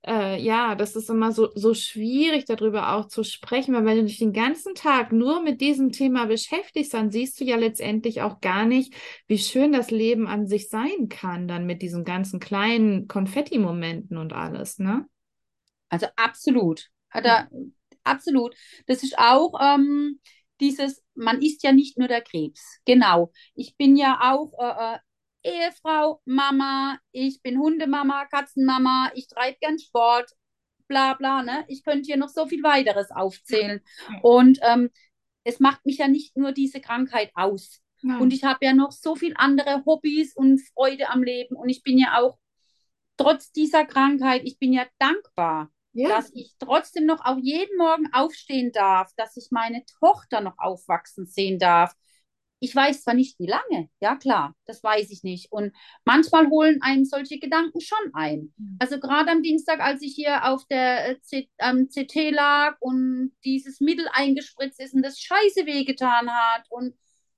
[SPEAKER 2] äh, ja, das ist immer so, so schwierig darüber auch zu sprechen, weil wenn du dich den ganzen Tag nur mit diesem Thema beschäftigst, dann siehst du ja letztendlich auch gar nicht, wie schön das Leben an sich sein kann, dann mit diesen ganzen kleinen Konfetti-Momenten und alles, ne?
[SPEAKER 3] Also absolut. Er, absolut. Das ist auch ähm, dieses, man ist ja nicht nur der Krebs. Genau. Ich bin ja auch äh, äh, Ehefrau, Mama, ich bin Hundemama, Katzenmama, ich treibe gern Sport, bla bla, ne? Ich könnte hier noch so viel weiteres aufzählen. Und ähm, es macht mich ja nicht nur diese Krankheit aus.
[SPEAKER 2] Nein.
[SPEAKER 3] Und ich habe ja noch so viel andere Hobbys und Freude am Leben. Und ich bin ja auch trotz dieser Krankheit, ich bin ja dankbar,
[SPEAKER 2] ja.
[SPEAKER 3] dass ich trotzdem noch auch jeden Morgen aufstehen darf, dass ich meine Tochter noch aufwachsen sehen darf. Ich weiß zwar nicht, wie lange, ja klar, das weiß ich nicht. Und manchmal holen einem solche Gedanken schon ein.
[SPEAKER 2] Mhm.
[SPEAKER 3] Also gerade am Dienstag, als ich hier auf der äh, C am CT lag und dieses Mittel eingespritzt ist und das scheiße wehgetan hat und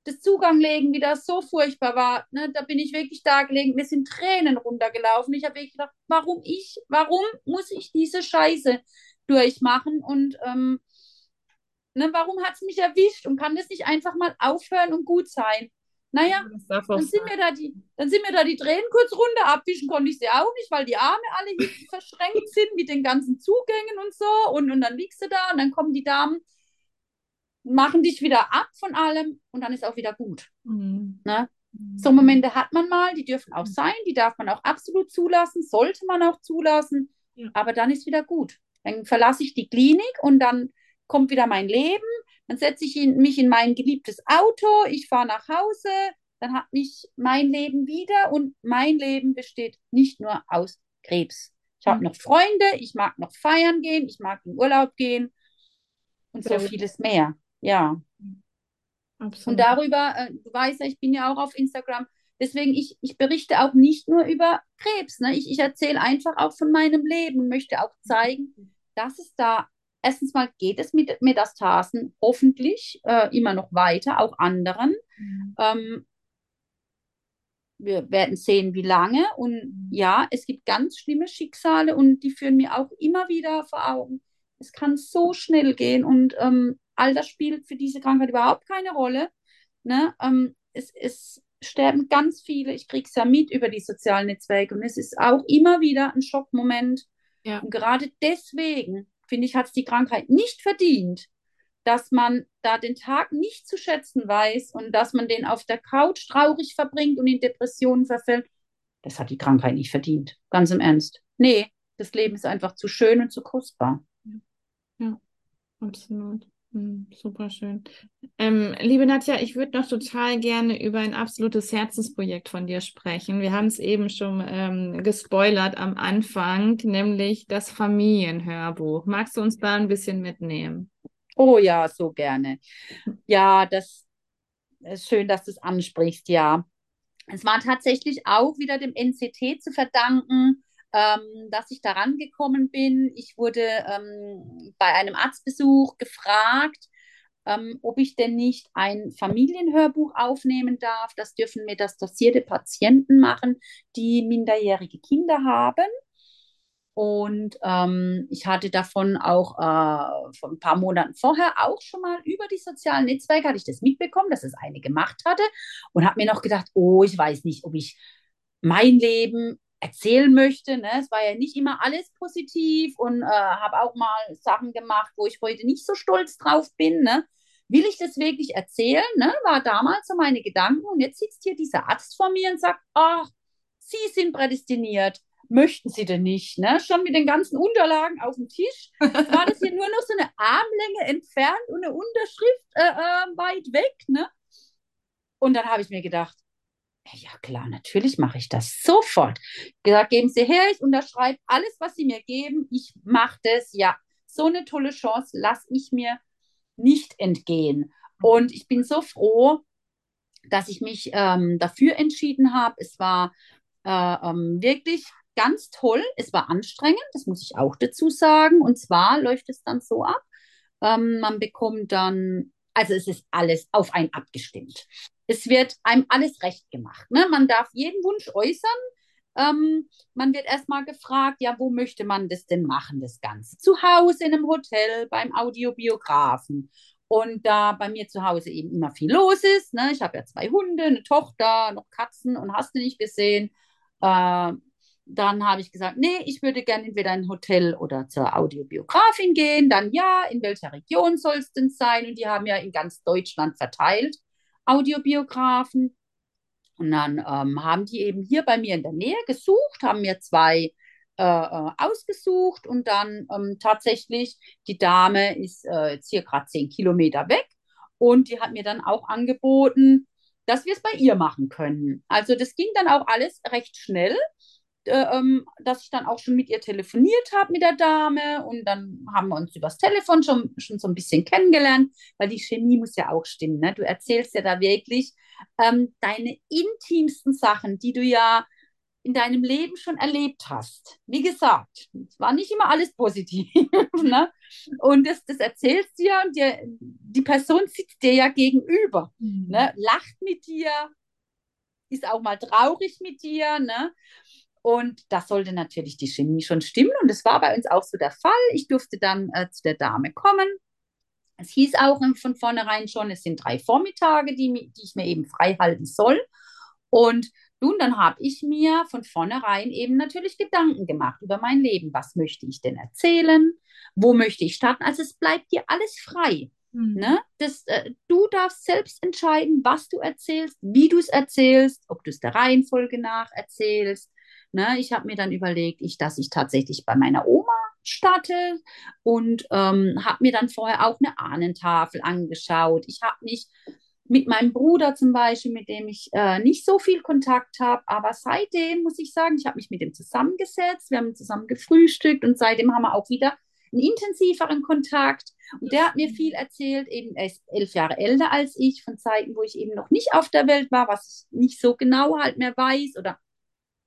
[SPEAKER 3] das Zuganglegen wieder so furchtbar war, ne, da bin ich wirklich da gelegen, mir sind Tränen runtergelaufen. Ich habe wirklich gedacht, warum ich, warum muss ich diese Scheiße durchmachen und ähm, ne, warum hat es mich erwischt und kann das nicht einfach mal aufhören und gut sein? Naja,
[SPEAKER 2] Das
[SPEAKER 3] dann sind, mir da die, dann sind mir da die Tränen kurz runter, abwischen konnte ich sie auch nicht, weil die Arme alle hinten (laughs) verschränkt sind mit den ganzen Zugängen und so. Und, und dann liegst du da und dann kommen die Damen, machen dich wieder ab von allem und dann ist auch wieder gut.
[SPEAKER 2] Mhm.
[SPEAKER 3] Ne? So Momente hat man mal, die dürfen auch sein, die darf man auch absolut zulassen, sollte man auch zulassen,
[SPEAKER 2] Ja.
[SPEAKER 3] aber dann ist wieder gut. Dann verlasse ich die Klinik und dann kommt wieder mein Leben, dann setze ich in, mich in mein geliebtes Auto, ich fahre nach Hause, dann hat mich mein Leben wieder und mein Leben besteht nicht nur aus Krebs. Ich habe
[SPEAKER 2] Mhm.
[SPEAKER 3] noch Freunde, ich mag noch feiern gehen, ich mag in Urlaub gehen und so vieles mehr. Ja. Und
[SPEAKER 2] Absolut.
[SPEAKER 3] darüber, äh, du weißt ja, ich bin ja auch auf Instagram. Deswegen, ich, ich berichte auch nicht nur über Krebs. Ne? Ich, ich erzähle einfach auch von meinem Leben und möchte auch zeigen, dass es da, erstens mal geht es mit Metastasen hoffentlich äh, immer noch weiter, auch anderen.
[SPEAKER 2] Mhm.
[SPEAKER 3] Ähm, wir werden sehen, wie lange. Und ja, es gibt ganz schlimme Schicksale und die führen mir auch immer wieder vor Augen. Es kann so schnell gehen und ähm, Alter spielt für diese Krankheit überhaupt keine Rolle. Ne? Ähm, es, es sterben ganz viele, ich kriege es ja mit über die sozialen Netzwerke und es ist auch immer wieder ein Schockmoment.
[SPEAKER 2] Ja.
[SPEAKER 3] Und gerade deswegen, finde ich, hat es die Krankheit nicht verdient, dass man da den Tag nicht zu schätzen weiß und dass man den auf der Couch traurig verbringt und in Depressionen verfällt. Das hat die Krankheit nicht verdient. Ganz im Ernst. Nee, das Leben ist einfach zu schön und zu kostbar.
[SPEAKER 2] Ja, absolut. Hm, super schön. Ähm, liebe Nadja, ich würde noch total gerne über ein absolutes Herzensprojekt von dir sprechen. Wir haben es eben schon ähm, gespoilert am Anfang, nämlich das Familienhörbuch. Magst du uns da ein bisschen mitnehmen?
[SPEAKER 3] Oh ja, so gerne. Ja, das ist schön, dass du es ansprichst, ja. Es war tatsächlich auch wieder dem NCT zu verdanken, ähm, dass ich daran gekommen bin. Ich wurde ähm, bei einem Arztbesuch gefragt, ähm, ob ich denn nicht ein Familienhörbuch aufnehmen darf. Das dürfen metastasierte Patienten machen, die minderjährige Kinder haben. Und ähm, ich hatte davon auch äh, vor ein paar Monaten vorher auch schon mal über die sozialen Netzwerke, hatte ich das mitbekommen, dass es eine gemacht hatte und habe mir noch gedacht, oh, ich weiß nicht, ob ich mein Leben erzählen möchte. Ne? Es war ja nicht immer alles positiv und äh, habe auch mal Sachen gemacht, wo ich heute nicht so stolz drauf bin. Ne? Will ich das wirklich erzählen? Ne? War damals so meine Gedanken. Und jetzt sitzt hier dieser Arzt vor mir und sagt, ach, Sie sind prädestiniert möchten sie denn nicht? Ne? Schon mit den ganzen Unterlagen auf dem Tisch. (laughs) War das hier nur noch so eine Armlänge entfernt und eine Unterschrift äh, äh, weit weg. Ne? Und dann habe ich mir gedacht, ja klar, natürlich mache ich das sofort. Gesagt, geben Sie her, ich unterschreibe alles, was Sie mir geben. Ich mache das. Ja, so eine tolle Chance lasse ich mir nicht entgehen. Und ich bin so froh, dass ich mich ähm, dafür entschieden habe. Es war äh, ähm, wirklich ganz toll. Es war anstrengend, das muss ich auch dazu sagen. Und zwar läuft es dann so ab, ähm, man bekommt dann, also es ist alles auf einen abgestimmt. Es wird einem alles recht gemacht. Ne? Man darf jeden Wunsch äußern. Ähm, man wird erstmal gefragt, ja, wo möchte man das denn machen, das Ganze? Zu Hause, in einem Hotel, beim Audiobiografen. Und da bei mir zu Hause eben immer viel los ist, ne? ich habe ja zwei Hunde, eine Tochter, noch Katzen und hast du nicht gesehen, äh, dann habe ich gesagt, nee, ich würde gerne entweder in ein Hotel oder zur Audiobiografin gehen. Dann ja, in welcher Region soll es denn sein? Und die haben ja in ganz Deutschland verteilt Audiobiografen. Und dann ähm, haben die eben hier bei mir in der Nähe gesucht, haben mir zwei äh, äh ausgesucht und dann ähm, tatsächlich, die Dame ist äh, jetzt hier gerade zehn Kilometer weg und die hat mir dann auch angeboten, dass wir es bei ihr machen können. Also das ging dann auch alles recht schnell dass ich dann auch schon mit ihr telefoniert habe, mit der Dame. Und dann haben wir uns übers Telefon schon, schon so ein bisschen kennengelernt, weil die Chemie muss ja auch stimmen. Ne? Du erzählst ja da wirklich ähm, deine intimsten Sachen, die du ja in deinem Leben schon erlebt hast. Wie gesagt, es war nicht immer alles positiv. (laughs) ne? Und das, das erzählst du ja und dir, die Person sitzt dir ja gegenüber, mhm. ne? lacht mit dir, ist auch mal traurig mit dir. Ne? Und das sollte natürlich die Chemie schon stimmen. Und das war bei uns auch so der Fall. Ich durfte dann äh, zu der Dame kommen. Es hieß auch von vornherein schon, es sind drei Vormittage, die, die ich mir eben frei halten soll. Und nun, dann habe ich mir von vornherein eben natürlich Gedanken gemacht über mein Leben. Was möchte ich denn erzählen? Wo möchte ich starten? Also es bleibt dir alles frei. Mhm. Ne? Das, äh, du darfst selbst entscheiden, was du erzählst, wie du es erzählst, ob du es der Reihenfolge nach erzählst, Ne? Ich habe mir dann überlegt, ich, dass ich tatsächlich bei meiner Oma starte und ähm, habe mir dann vorher auch eine Ahnentafel angeschaut. Ich habe mich mit meinem Bruder zum Beispiel, mit dem ich äh, nicht so viel Kontakt habe, aber seitdem muss ich sagen, ich habe mich mit ihm zusammengesetzt, wir haben zusammen gefrühstückt und seitdem haben wir auch wieder einen intensiveren Kontakt. Und der hat mir viel erzählt, eben er ist elf Jahre älter als ich, von Zeiten, wo ich eben noch nicht auf der Welt war, was ich nicht so genau halt mehr weiß oder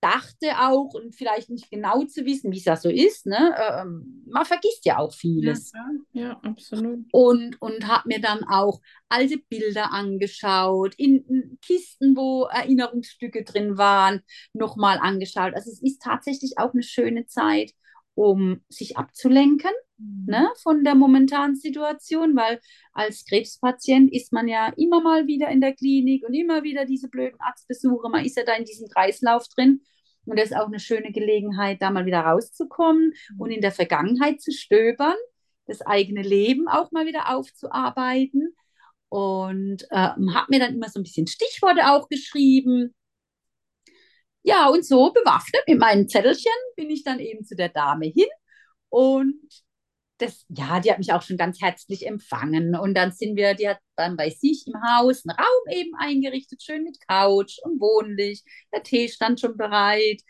[SPEAKER 3] dachte auch und vielleicht nicht genau zu wissen, wie es ja so ist. Ne? Ähm, man vergisst ja auch vieles.
[SPEAKER 2] Ja, ja absolut.
[SPEAKER 3] Und, und habe mir dann auch alte Bilder angeschaut, in, in, Kisten, wo Erinnerungsstücke drin waren, nochmal angeschaut. Also es ist tatsächlich auch eine schöne Zeit, um sich abzulenken mhm. ne, von der momentanen Situation, weil als Krebspatient ist man ja immer mal wieder in der Klinik und immer wieder diese blöden Arztbesuche. Man ist ja da in diesem Kreislauf drin. Und das ist auch eine schöne Gelegenheit, da mal wieder rauszukommen mhm. und in der Vergangenheit zu stöbern, das eigene Leben auch mal wieder aufzuarbeiten. Und äh, habe mir dann immer so ein bisschen Stichworte auch geschrieben, ja, und so bewaffnet mit meinen Zettelchen bin ich dann eben zu der Dame hin und das, ja, die hat mich auch schon ganz herzlich empfangen. Und dann sind wir, die hat dann bei sich im Haus einen Raum eben eingerichtet, schön mit Couch und Wohnlich. Der Tee stand schon bereit.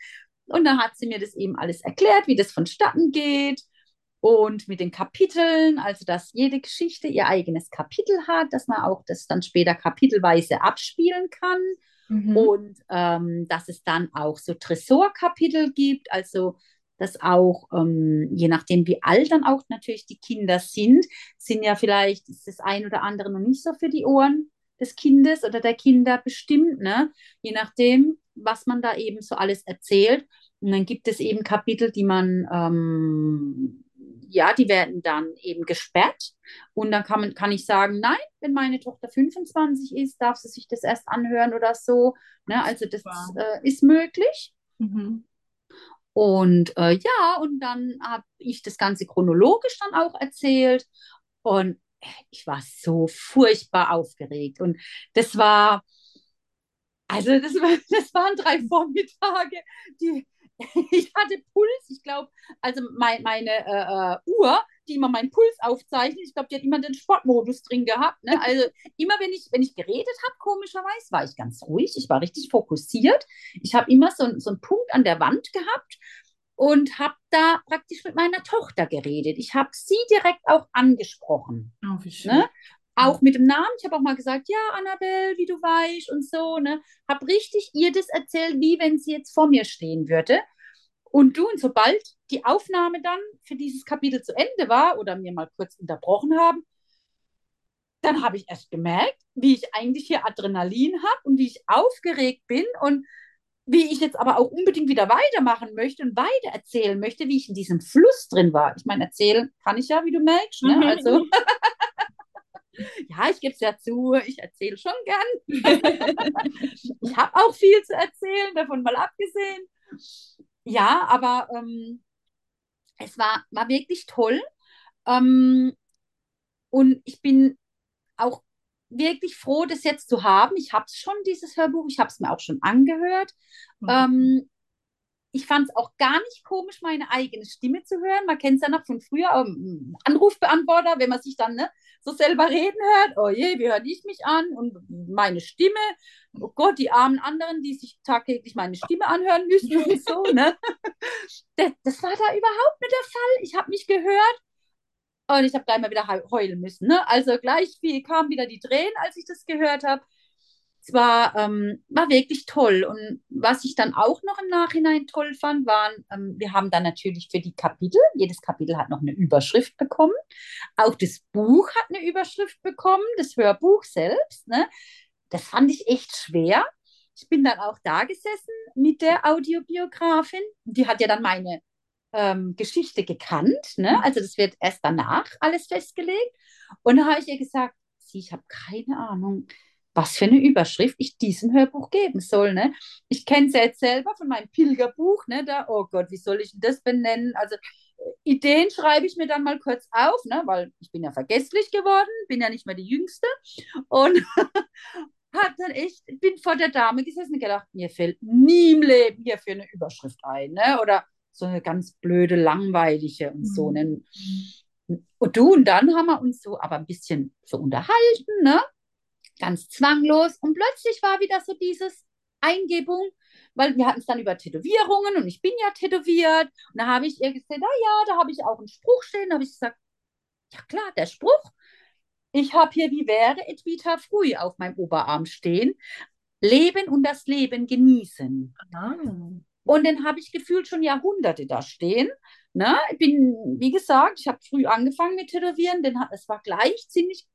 [SPEAKER 3] Und dann hat sie mir das eben alles erklärt, wie das vonstatten geht. Und mit den Kapiteln, also dass jede Geschichte ihr eigenes Kapitel hat, dass man auch das dann später kapitelweise abspielen kann. Mhm. Und ähm, dass es dann auch so Tresorkapitel gibt, also dass auch, ähm, je nachdem, wie alt dann auch natürlich die Kinder sind, sind ja vielleicht ist das ein oder andere noch nicht so für die Ohren des Kindes oder der Kinder bestimmt, ne? Je nachdem, was man da eben so alles erzählt. Und dann gibt es eben Kapitel, die man ähm, ja, die werden dann eben gesperrt. Und dann kann, man, kann ich sagen, nein, wenn meine Tochter 25 ist, darf sie sich das erst anhören oder so. Ne? Also das wow. äh, ist möglich. Mhm. Und äh, ja, und dann habe ich das Ganze chronologisch dann auch erzählt. Und ich war so furchtbar aufgeregt. Und das war, also das, war, (laughs) das waren drei Vormittage, die, (laughs) ich hatte Puls, ich glaube, also mein, meine äh, äh, Uhr, die immer meinen Puls aufzeichnet, ich glaube, die hat immer den Sportmodus drin gehabt. Ne? Also immer, wenn ich, wenn ich geredet habe, komischerweise, war ich ganz ruhig, ich war richtig fokussiert. Ich habe immer so, so einen Punkt an der Wand gehabt und habe da praktisch mit meiner Tochter geredet. Ich habe sie direkt auch angesprochen. Oh. Ne? Auch mit dem Namen. Ich habe auch mal gesagt, ja, Annabelle, wie du weißt und so. Ne? Habe richtig ihr das erzählt, wie wenn sie jetzt vor mir stehen würde. Und du, und sobald die Aufnahme dann für dieses Kapitel zu Ende war oder mir mal kurz unterbrochen haben, dann habe ich erst gemerkt, wie ich eigentlich hier Adrenalin habe und wie ich aufgeregt bin und wie ich jetzt aber auch unbedingt wieder weitermachen möchte und weiter erzählen möchte, wie ich in diesem Fluss drin war. Ich meine, erzählen kann ich ja, wie du merkst. Ne? Also (laughs) ja, ich gebe es ja zu, ich erzähle schon gern. (laughs) ich habe auch viel zu erzählen, davon mal abgesehen. Ja, aber ähm, es war, war wirklich toll. Ähm, und ich bin auch wirklich froh, das jetzt zu haben. Ich habe es schon, dieses Hörbuch, ich habe es mir auch schon angehört. Mhm. Ähm, ich fand es auch gar nicht komisch, meine eigene Stimme zu hören. Man kennt es ja noch von früher, um, Anrufbeantworter, wenn man sich dann ne, so selber reden hört. Oh je, wie höre ich mich an? Und meine Stimme, oh Gott, die armen anderen, die sich tagtäglich meine Stimme anhören müssen und so. (laughs) Ne? Das, das war da überhaupt nicht der Fall. Ich habe mich gehört und ich habe gleich mal wieder heulen müssen. Ne? Also gleich wie kamen wieder die Tränen, als ich das gehört habe es war, ähm, war wirklich toll. Und was ich dann auch noch im Nachhinein toll fand, waren, ähm, wir haben dann natürlich für die Kapitel, jedes Kapitel hat noch eine Überschrift bekommen. Auch das Buch hat eine Überschrift bekommen, das Hörbuch selbst. Ne? Das fand ich echt schwer. Ich bin dann auch da gesessen mit der Audiobiografin. Die hat ja dann meine ähm, Geschichte gekannt. Ne? Also das wird erst danach alles festgelegt. Und da habe ich ihr gesagt, sie, ich habe keine Ahnung was für eine Überschrift ich diesem Hörbuch geben soll. Ne? Ich kenne es ja jetzt selber von meinem Pilgerbuch. Ne? Da, oh Gott, wie soll ich das benennen? Also Ideen schreibe ich mir dann mal kurz auf, ne? weil ich bin ja vergesslich geworden, bin ja nicht mehr die Jüngste. Und (laughs) hat dann echt, bin vor der Dame gesessen und gedacht, mir fällt nie im Leben hier für eine Überschrift ein. Ne? Oder so eine ganz blöde, langweilige und so. Mhm. Ne? Und du, und dann haben wir uns so aber ein bisschen so unterhalten, ne? Ganz zwanglos. Und plötzlich war wieder so dieses Eingebung, weil wir hatten es dann über Tätowierungen und ich bin ja tätowiert. Und da habe ich ihr gesagt, na ja, da habe ich auch einen Spruch stehen. Da habe ich gesagt, ja klar, der Spruch. Ich habe hier, wie wäre Edwita Früh auf meinem Oberarm stehen. Leben und das Leben genießen. Ah. Und den habe ich gefühlt schon Jahrhunderte da stehen. Ne? Ich bin, wie gesagt, ich habe früh angefangen mit Tätowieren. Den, es war gleich ziemlich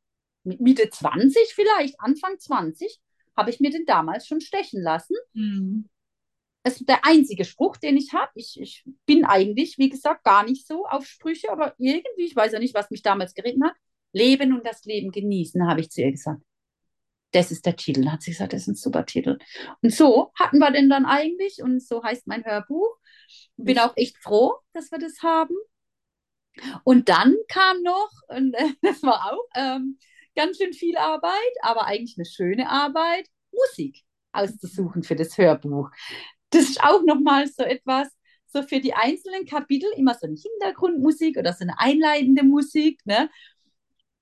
[SPEAKER 3] Mitte 20 vielleicht, Anfang 20, habe ich mir den damals schon stechen lassen.
[SPEAKER 2] Mhm.
[SPEAKER 3] Es ist der einzige Spruch, den ich habe. Ich, ich bin eigentlich, wie gesagt, gar nicht so auf Sprüche, aber irgendwie, ich weiß ja nicht, was mich damals geritten hat. Leben und das Leben genießen, habe ich zu ihr gesagt. Das ist der Titel. Hat sie gesagt, das ist ein super Titel. Und so hatten wir den dann eigentlich und so heißt mein Hörbuch. Bin auch echt froh, dass wir das haben. Und dann kam noch, und (laughs) das war auch ähm, ganz schön viel Arbeit, aber eigentlich eine schöne Arbeit, Musik auszusuchen für das Hörbuch. Das ist auch nochmal so etwas, so für die einzelnen Kapitel immer so eine Hintergrundmusik oder so eine einleitende Musik, ne?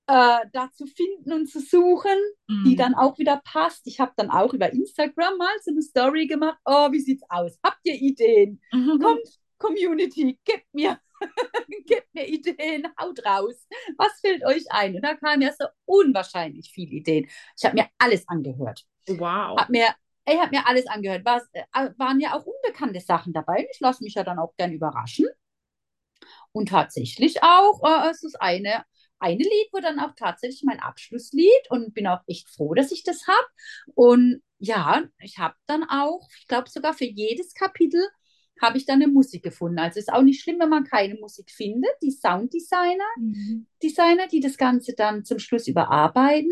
[SPEAKER 3] Äh, da zu finden und zu suchen,
[SPEAKER 2] Mhm.
[SPEAKER 3] die dann auch wieder passt. Ich habe dann auch über Instagram mal so eine Story gemacht. Oh, wie sieht's aus? Habt ihr Ideen?
[SPEAKER 2] Mhm.
[SPEAKER 3] Kommt, Community, gebt mir, (laughs) gebt mir Ideen, haut raus. Was fällt euch ein? Und da kamen ja so unwahrscheinlich viele Ideen. Ich habe mir alles angehört.
[SPEAKER 2] Wow.
[SPEAKER 3] Hab mir, ich habe mir alles angehört. Was, äh, waren ja auch unbekannte Sachen dabei. Ich lasse mich ja dann auch gern überraschen. Und tatsächlich auch, äh, es ist eine, eine Lied wurde dann auch tatsächlich mein Abschlusslied und bin auch echt froh, dass ich das habe. Und ja, ich habe dann auch, ich glaube sogar für jedes Kapitel habe ich dann eine Musik gefunden. Also ist auch nicht schlimm, wenn man keine Musik findet. Die Sounddesigner,
[SPEAKER 2] Mhm.
[SPEAKER 3] Designer, die das Ganze dann zum Schluss überarbeiten,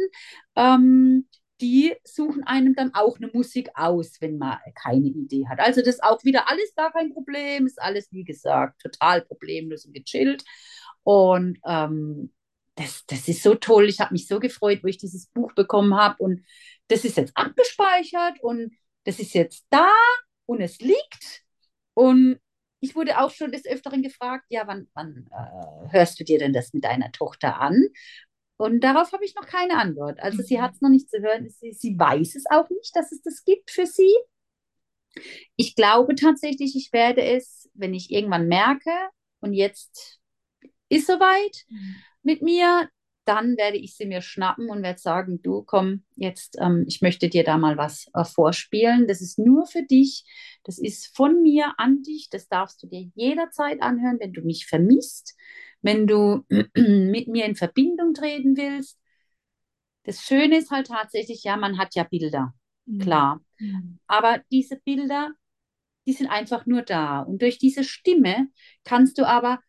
[SPEAKER 3] ähm, die suchen einem dann auch eine Musik aus, wenn man keine Idee hat. Also das ist auch wieder alles gar kein Problem, ist alles, wie gesagt, total problemlos und gechillt. Und ähm, das, das ist so toll. Ich habe mich so gefreut, wo ich dieses Buch bekommen habe. Und das ist jetzt abgespeichert und das ist jetzt da und es liegt. Und ich wurde auch schon des Öfteren gefragt, ja, wann, wann äh, hörst du dir denn das mit deiner Tochter an? Und darauf habe ich noch keine Antwort. Also sie
[SPEAKER 2] Mhm.
[SPEAKER 3] hat es noch nicht zu hören. Sie, sie weiß es auch nicht, dass es das gibt für sie. Ich glaube tatsächlich, ich werde es, wenn ich irgendwann merke, und jetzt ist soweit mit mir, dann werde ich sie mir schnappen und werde sagen, du komm, jetzt, ähm, ich möchte dir da mal was äh, vorspielen. Das ist nur für dich, das ist von mir an dich, das darfst du dir jederzeit anhören, wenn du mich vermisst, wenn du (clears throat) mit mir in Verbindung treten willst. Das Schöne ist halt tatsächlich, ja, man hat ja Bilder, klar.
[SPEAKER 2] Mhm.
[SPEAKER 3] Aber diese Bilder, die sind einfach nur da. Und durch diese Stimme kannst du aber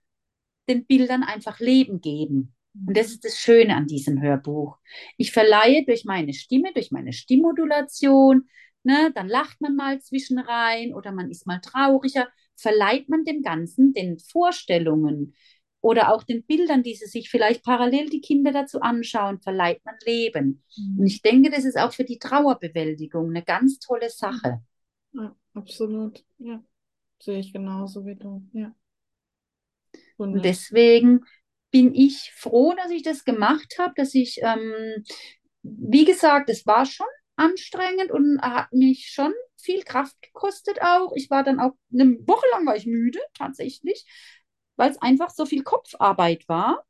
[SPEAKER 3] den Bildern einfach Leben geben. Und das ist das Schöne an diesem Hörbuch. Ich verleihe durch meine Stimme, durch meine Stimmmodulation, ne, dann lacht man mal zwischen rein oder man ist mal trauriger, verleiht man dem Ganzen den Vorstellungen oder auch den Bildern, die sie sich vielleicht parallel die Kinder dazu anschauen, verleiht man Leben. Und ich denke, das ist auch für die Trauerbewältigung eine ganz tolle Sache.
[SPEAKER 2] Ja, absolut. Ja. Sehe ich genauso wie du. Ja.
[SPEAKER 3] Und deswegen bin ich froh, dass ich das gemacht habe, dass ich, ähm, wie gesagt, es war schon anstrengend und hat mich schon viel Kraft gekostet auch. Ich war dann auch eine Woche lang war ich müde, tatsächlich, weil es einfach so viel Kopfarbeit war.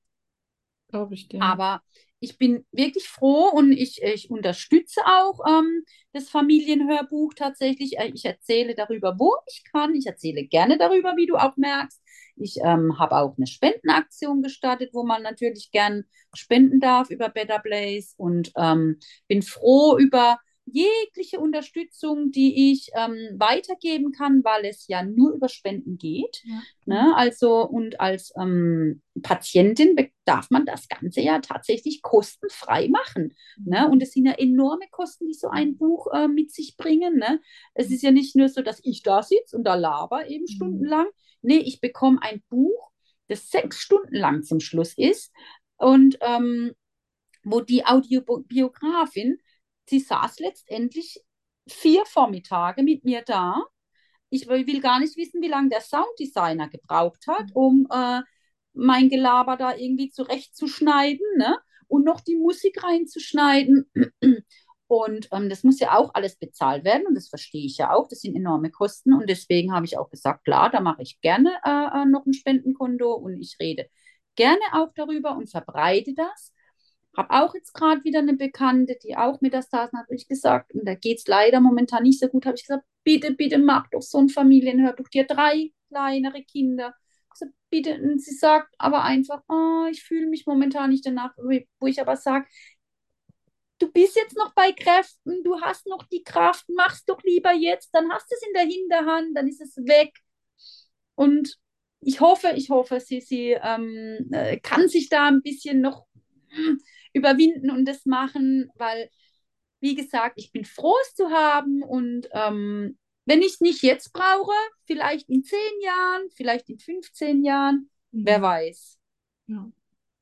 [SPEAKER 2] Glaube ich dir.
[SPEAKER 3] Aber ich bin wirklich froh und ich, ich unterstütze auch ähm, das Familienhörbuch tatsächlich. Äh, Ich erzähle darüber, wo ich kann. Ich erzähle gerne darüber, wie du auch merkst. Ich ähm, habe auch eine Spendenaktion gestartet, wo man natürlich gern spenden darf über Better Place und ähm, bin froh über jegliche Unterstützung, die ich ähm, weitergeben kann, weil es ja nur über Spenden geht.
[SPEAKER 2] Ja.
[SPEAKER 3] Ne? Also und als ähm, Patientin darf man das Ganze ja tatsächlich kostenfrei machen. Ne? Und es sind ja enorme Kosten, die so ein Buch äh, mit sich bringen. Ne? Es ist ja nicht nur so, dass ich da sitze und da laber eben
[SPEAKER 2] Mhm.
[SPEAKER 3] stundenlang. Nee, ich bekomme ein Buch, das sechs Stunden lang zum Schluss ist und ähm, wo die Audiobiografin, sie saß letztendlich vier Vormittage mit mir da. Ich will gar nicht wissen, wie lange der Sounddesigner gebraucht hat, um äh, mein Gelaber da irgendwie zurechtzuschneiden, ne? Und noch die Musik reinzuschneiden. Und ähm, das muss ja auch alles bezahlt werden und das verstehe ich ja auch. Das sind enorme Kosten und deswegen habe ich auch gesagt, klar, da mache ich gerne äh, äh, noch ein Spendenkonto und ich rede gerne auch darüber und verbreite das. Habe auch jetzt gerade wieder eine Bekannte, die auch Metastasen hat, habe ich gesagt, und da geht es leider momentan nicht so gut, habe ich gesagt, bitte, bitte mach doch so ein Familienhörbuch, hat drei kleinere Kinder. Also bitte, und sie sagt aber einfach, oh, ich fühle mich momentan nicht danach, wo ich aber sage, du bist jetzt noch bei Kräften, du hast noch die Kraft, mach's doch lieber jetzt, dann hast du es in der Hinterhand, dann ist es weg. Und ich hoffe, ich hoffe, sie, sie ähm, äh, kann sich da ein bisschen noch (clears throat) überwinden und das machen, weil, wie gesagt, ich bin froh, es zu haben und ähm, wenn ich es nicht jetzt brauche, vielleicht in zehn Jahren, vielleicht in 15 Jahren, mhm. wer weiß.
[SPEAKER 2] Ja,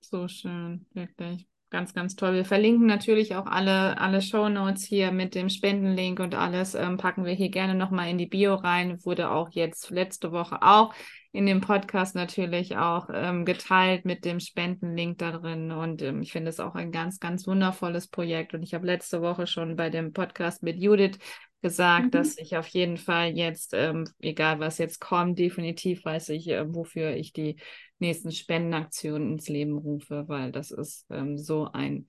[SPEAKER 2] so schön, wirklich. Ganz, ganz toll. Wir verlinken natürlich auch alle, alle Show Notes hier mit dem Spendenlink und alles ähm, packen wir hier gerne nochmal in die Bio rein. Wurde auch jetzt letzte Woche auch in dem Podcast natürlich auch ähm, geteilt mit dem Spendenlink da drin. Und ähm, ich finde es auch ein ganz, ganz wundervolles Projekt. Und ich habe letzte Woche schon bei dem Podcast mit Judith gesagt, mhm. dass ich auf jeden Fall jetzt, ähm, egal was jetzt kommt, definitiv weiß ich, äh, wofür ich die nächsten Spendenaktionen ins Leben rufe, weil das ist ähm, so ein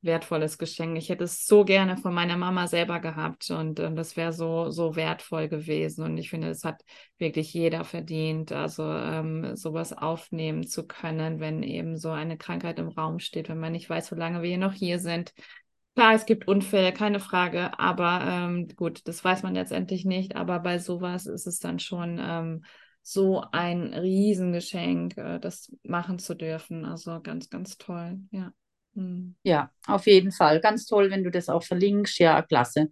[SPEAKER 2] wertvolles Geschenk. Ich hätte es so gerne von meiner Mama selber gehabt und ähm, das wäre so, so wertvoll gewesen. Und ich finde, es hat wirklich jeder verdient, also ähm, sowas aufnehmen zu können, wenn eben so eine Krankheit im Raum steht, wenn man nicht weiß, wie lange wir noch hier sind. Klar, es gibt Unfälle, keine Frage, aber ähm, gut, das weiß man letztendlich nicht. Aber bei sowas ist es dann schon ähm, so ein Riesengeschenk, äh, das machen zu dürfen. Also ganz, ganz toll, ja.
[SPEAKER 3] Hm. Ja, auf jeden Fall. Ganz toll, wenn du das auch verlinkst. Ja, klasse.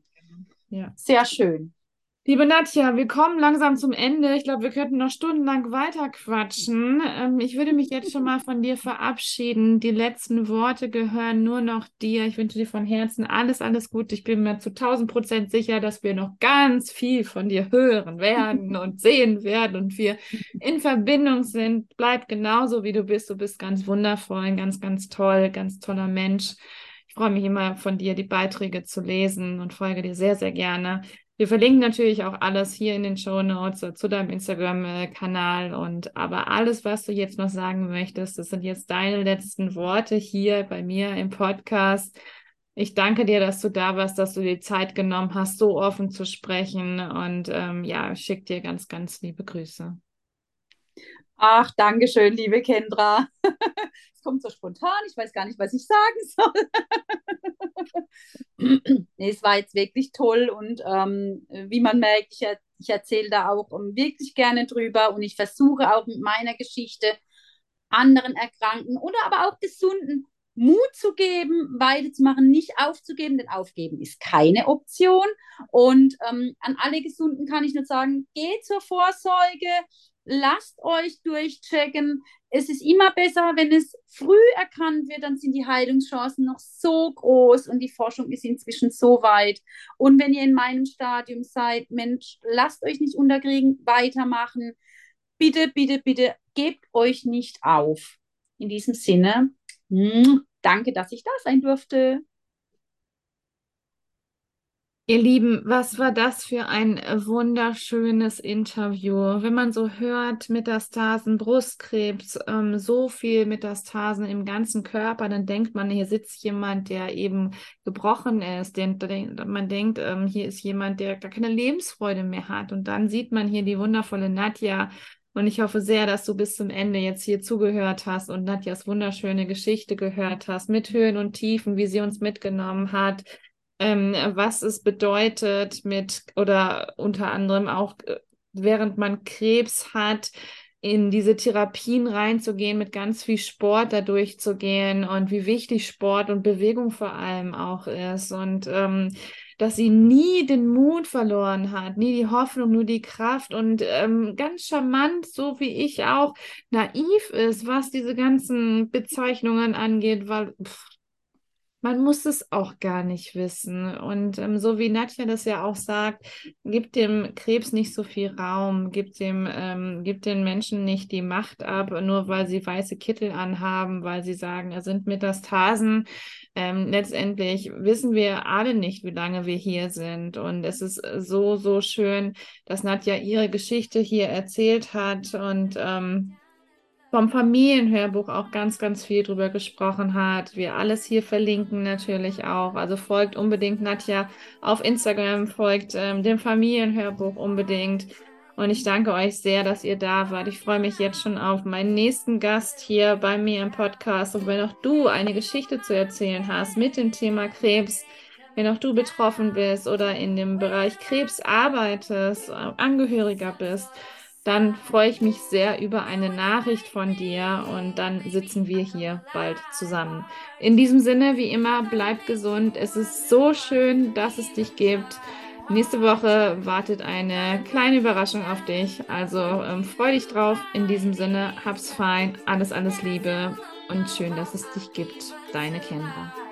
[SPEAKER 2] Ja.
[SPEAKER 3] Sehr schön.
[SPEAKER 2] Liebe Nadja, wir kommen langsam zum Ende. Ich glaube, wir könnten noch stundenlang weiter quatschen. Ähm, ich würde mich jetzt schon mal von dir verabschieden. Die letzten Worte gehören nur noch dir. Ich wünsche dir von Herzen alles, alles Gute. Ich bin mir zu 1000 Prozent sicher, dass wir noch ganz viel von dir hören werden und (laughs) sehen werden und wir in Verbindung sind. Bleib genauso, wie du bist. Du bist ganz wundervoll, ein ganz, ganz toll, ganz toller Mensch. Ich freue mich immer von dir, die Beiträge zu lesen und folge dir sehr, sehr gerne. Wir verlinken natürlich auch alles hier in den Show Notes zu deinem Instagram-Kanal und aber alles, was du jetzt noch sagen möchtest, das sind jetzt deine letzten Worte hier bei mir im Podcast. Ich danke dir, dass du da warst, dass du dir Zeit genommen hast, so offen zu sprechen und ähm, ja, schick dir ganz, ganz liebe Grüße.
[SPEAKER 3] Ach, danke schön, liebe Kendra. (laughs) es kommt so spontan, ich weiß gar nicht, was ich sagen soll. (laughs) nee, es war jetzt wirklich toll und ähm, wie man merkt, ich, ich erzähle da auch um, wirklich gerne drüber und ich versuche auch mit meiner Geschichte anderen Erkrankten oder aber auch Gesunden Mut zu geben, weiterzumachen, nicht aufzugeben, denn aufgeben ist keine Option. Und ähm, an alle Gesunden kann ich nur sagen, geht zur Vorsorge, lasst euch durchchecken. Es ist immer besser, wenn es früh erkannt wird, dann sind die Heilungschancen noch so groß und die Forschung ist inzwischen so weit. Und wenn ihr in meinem Stadium seid, Mensch, lasst euch nicht unterkriegen, weitermachen. Bitte, bitte, bitte, gebt euch nicht auf. In diesem Sinne, danke, dass ich da sein durfte.
[SPEAKER 2] Ihr Lieben, was war das für ein wunderschönes Interview? Wenn man so hört, Metastasen, Brustkrebs, ähm, so viel Metastasen im ganzen Körper, dann denkt man, hier sitzt jemand, der eben gebrochen ist. Den, den, man denkt, ähm, hier ist jemand, der gar keine Lebensfreude mehr hat. Und dann sieht man hier die wundervolle Nadja. Und ich hoffe sehr, dass du bis zum Ende jetzt hier zugehört hast und Nadjas wunderschöne Geschichte gehört hast, mit Höhen und Tiefen, wie sie uns mitgenommen hat ähm, was es bedeutet mit oder unter anderem auch äh, während man Krebs hat, in diese Therapien reinzugehen, mit ganz viel Sport da durchzugehen und wie wichtig Sport und Bewegung vor allem auch ist und ähm, dass sie nie den Mut verloren hat, nie die Hoffnung, nur die Kraft und ähm, ganz charmant, so wie ich auch, naiv ist, was diese ganzen Bezeichnungen angeht, weil pff, man muss es auch gar nicht wissen. Und ähm, so wie Nadja das ja auch sagt, gibt dem Krebs nicht so viel Raum, gibt dem, ähm, gibt den Menschen nicht die Macht ab, nur weil sie weiße Kittel anhaben, weil sie sagen, es sind Metastasen. Ähm, letztendlich wissen wir alle nicht, wie lange wir hier sind. Und es ist so, so schön, dass Nadja ihre Geschichte hier erzählt hat und ähm, vom Familienhörbuch auch ganz, ganz viel drüber gesprochen hat. Wir alles hier verlinken natürlich auch. Also folgt unbedingt Nadja auf Instagram, folgt ähm, dem Familienhörbuch unbedingt. Und ich danke euch sehr, dass ihr da wart. Ich freue mich jetzt schon auf meinen nächsten Gast hier bei mir im Podcast. Und wenn auch du eine Geschichte zu erzählen hast mit dem Thema Krebs, wenn auch du betroffen bist oder in dem Bereich Krebs arbeitest, Angehöriger bist, dann freue ich mich sehr über eine Nachricht von dir und dann sitzen wir hier bald zusammen. In diesem Sinne, wie immer, bleib gesund. Es ist so schön, dass es dich gibt. Nächste Woche wartet eine kleine Überraschung auf dich. Also ähm, freu dich drauf. In diesem Sinne, hab's fein. Alles, alles Liebe und schön, dass es dich gibt. Deine Kendra.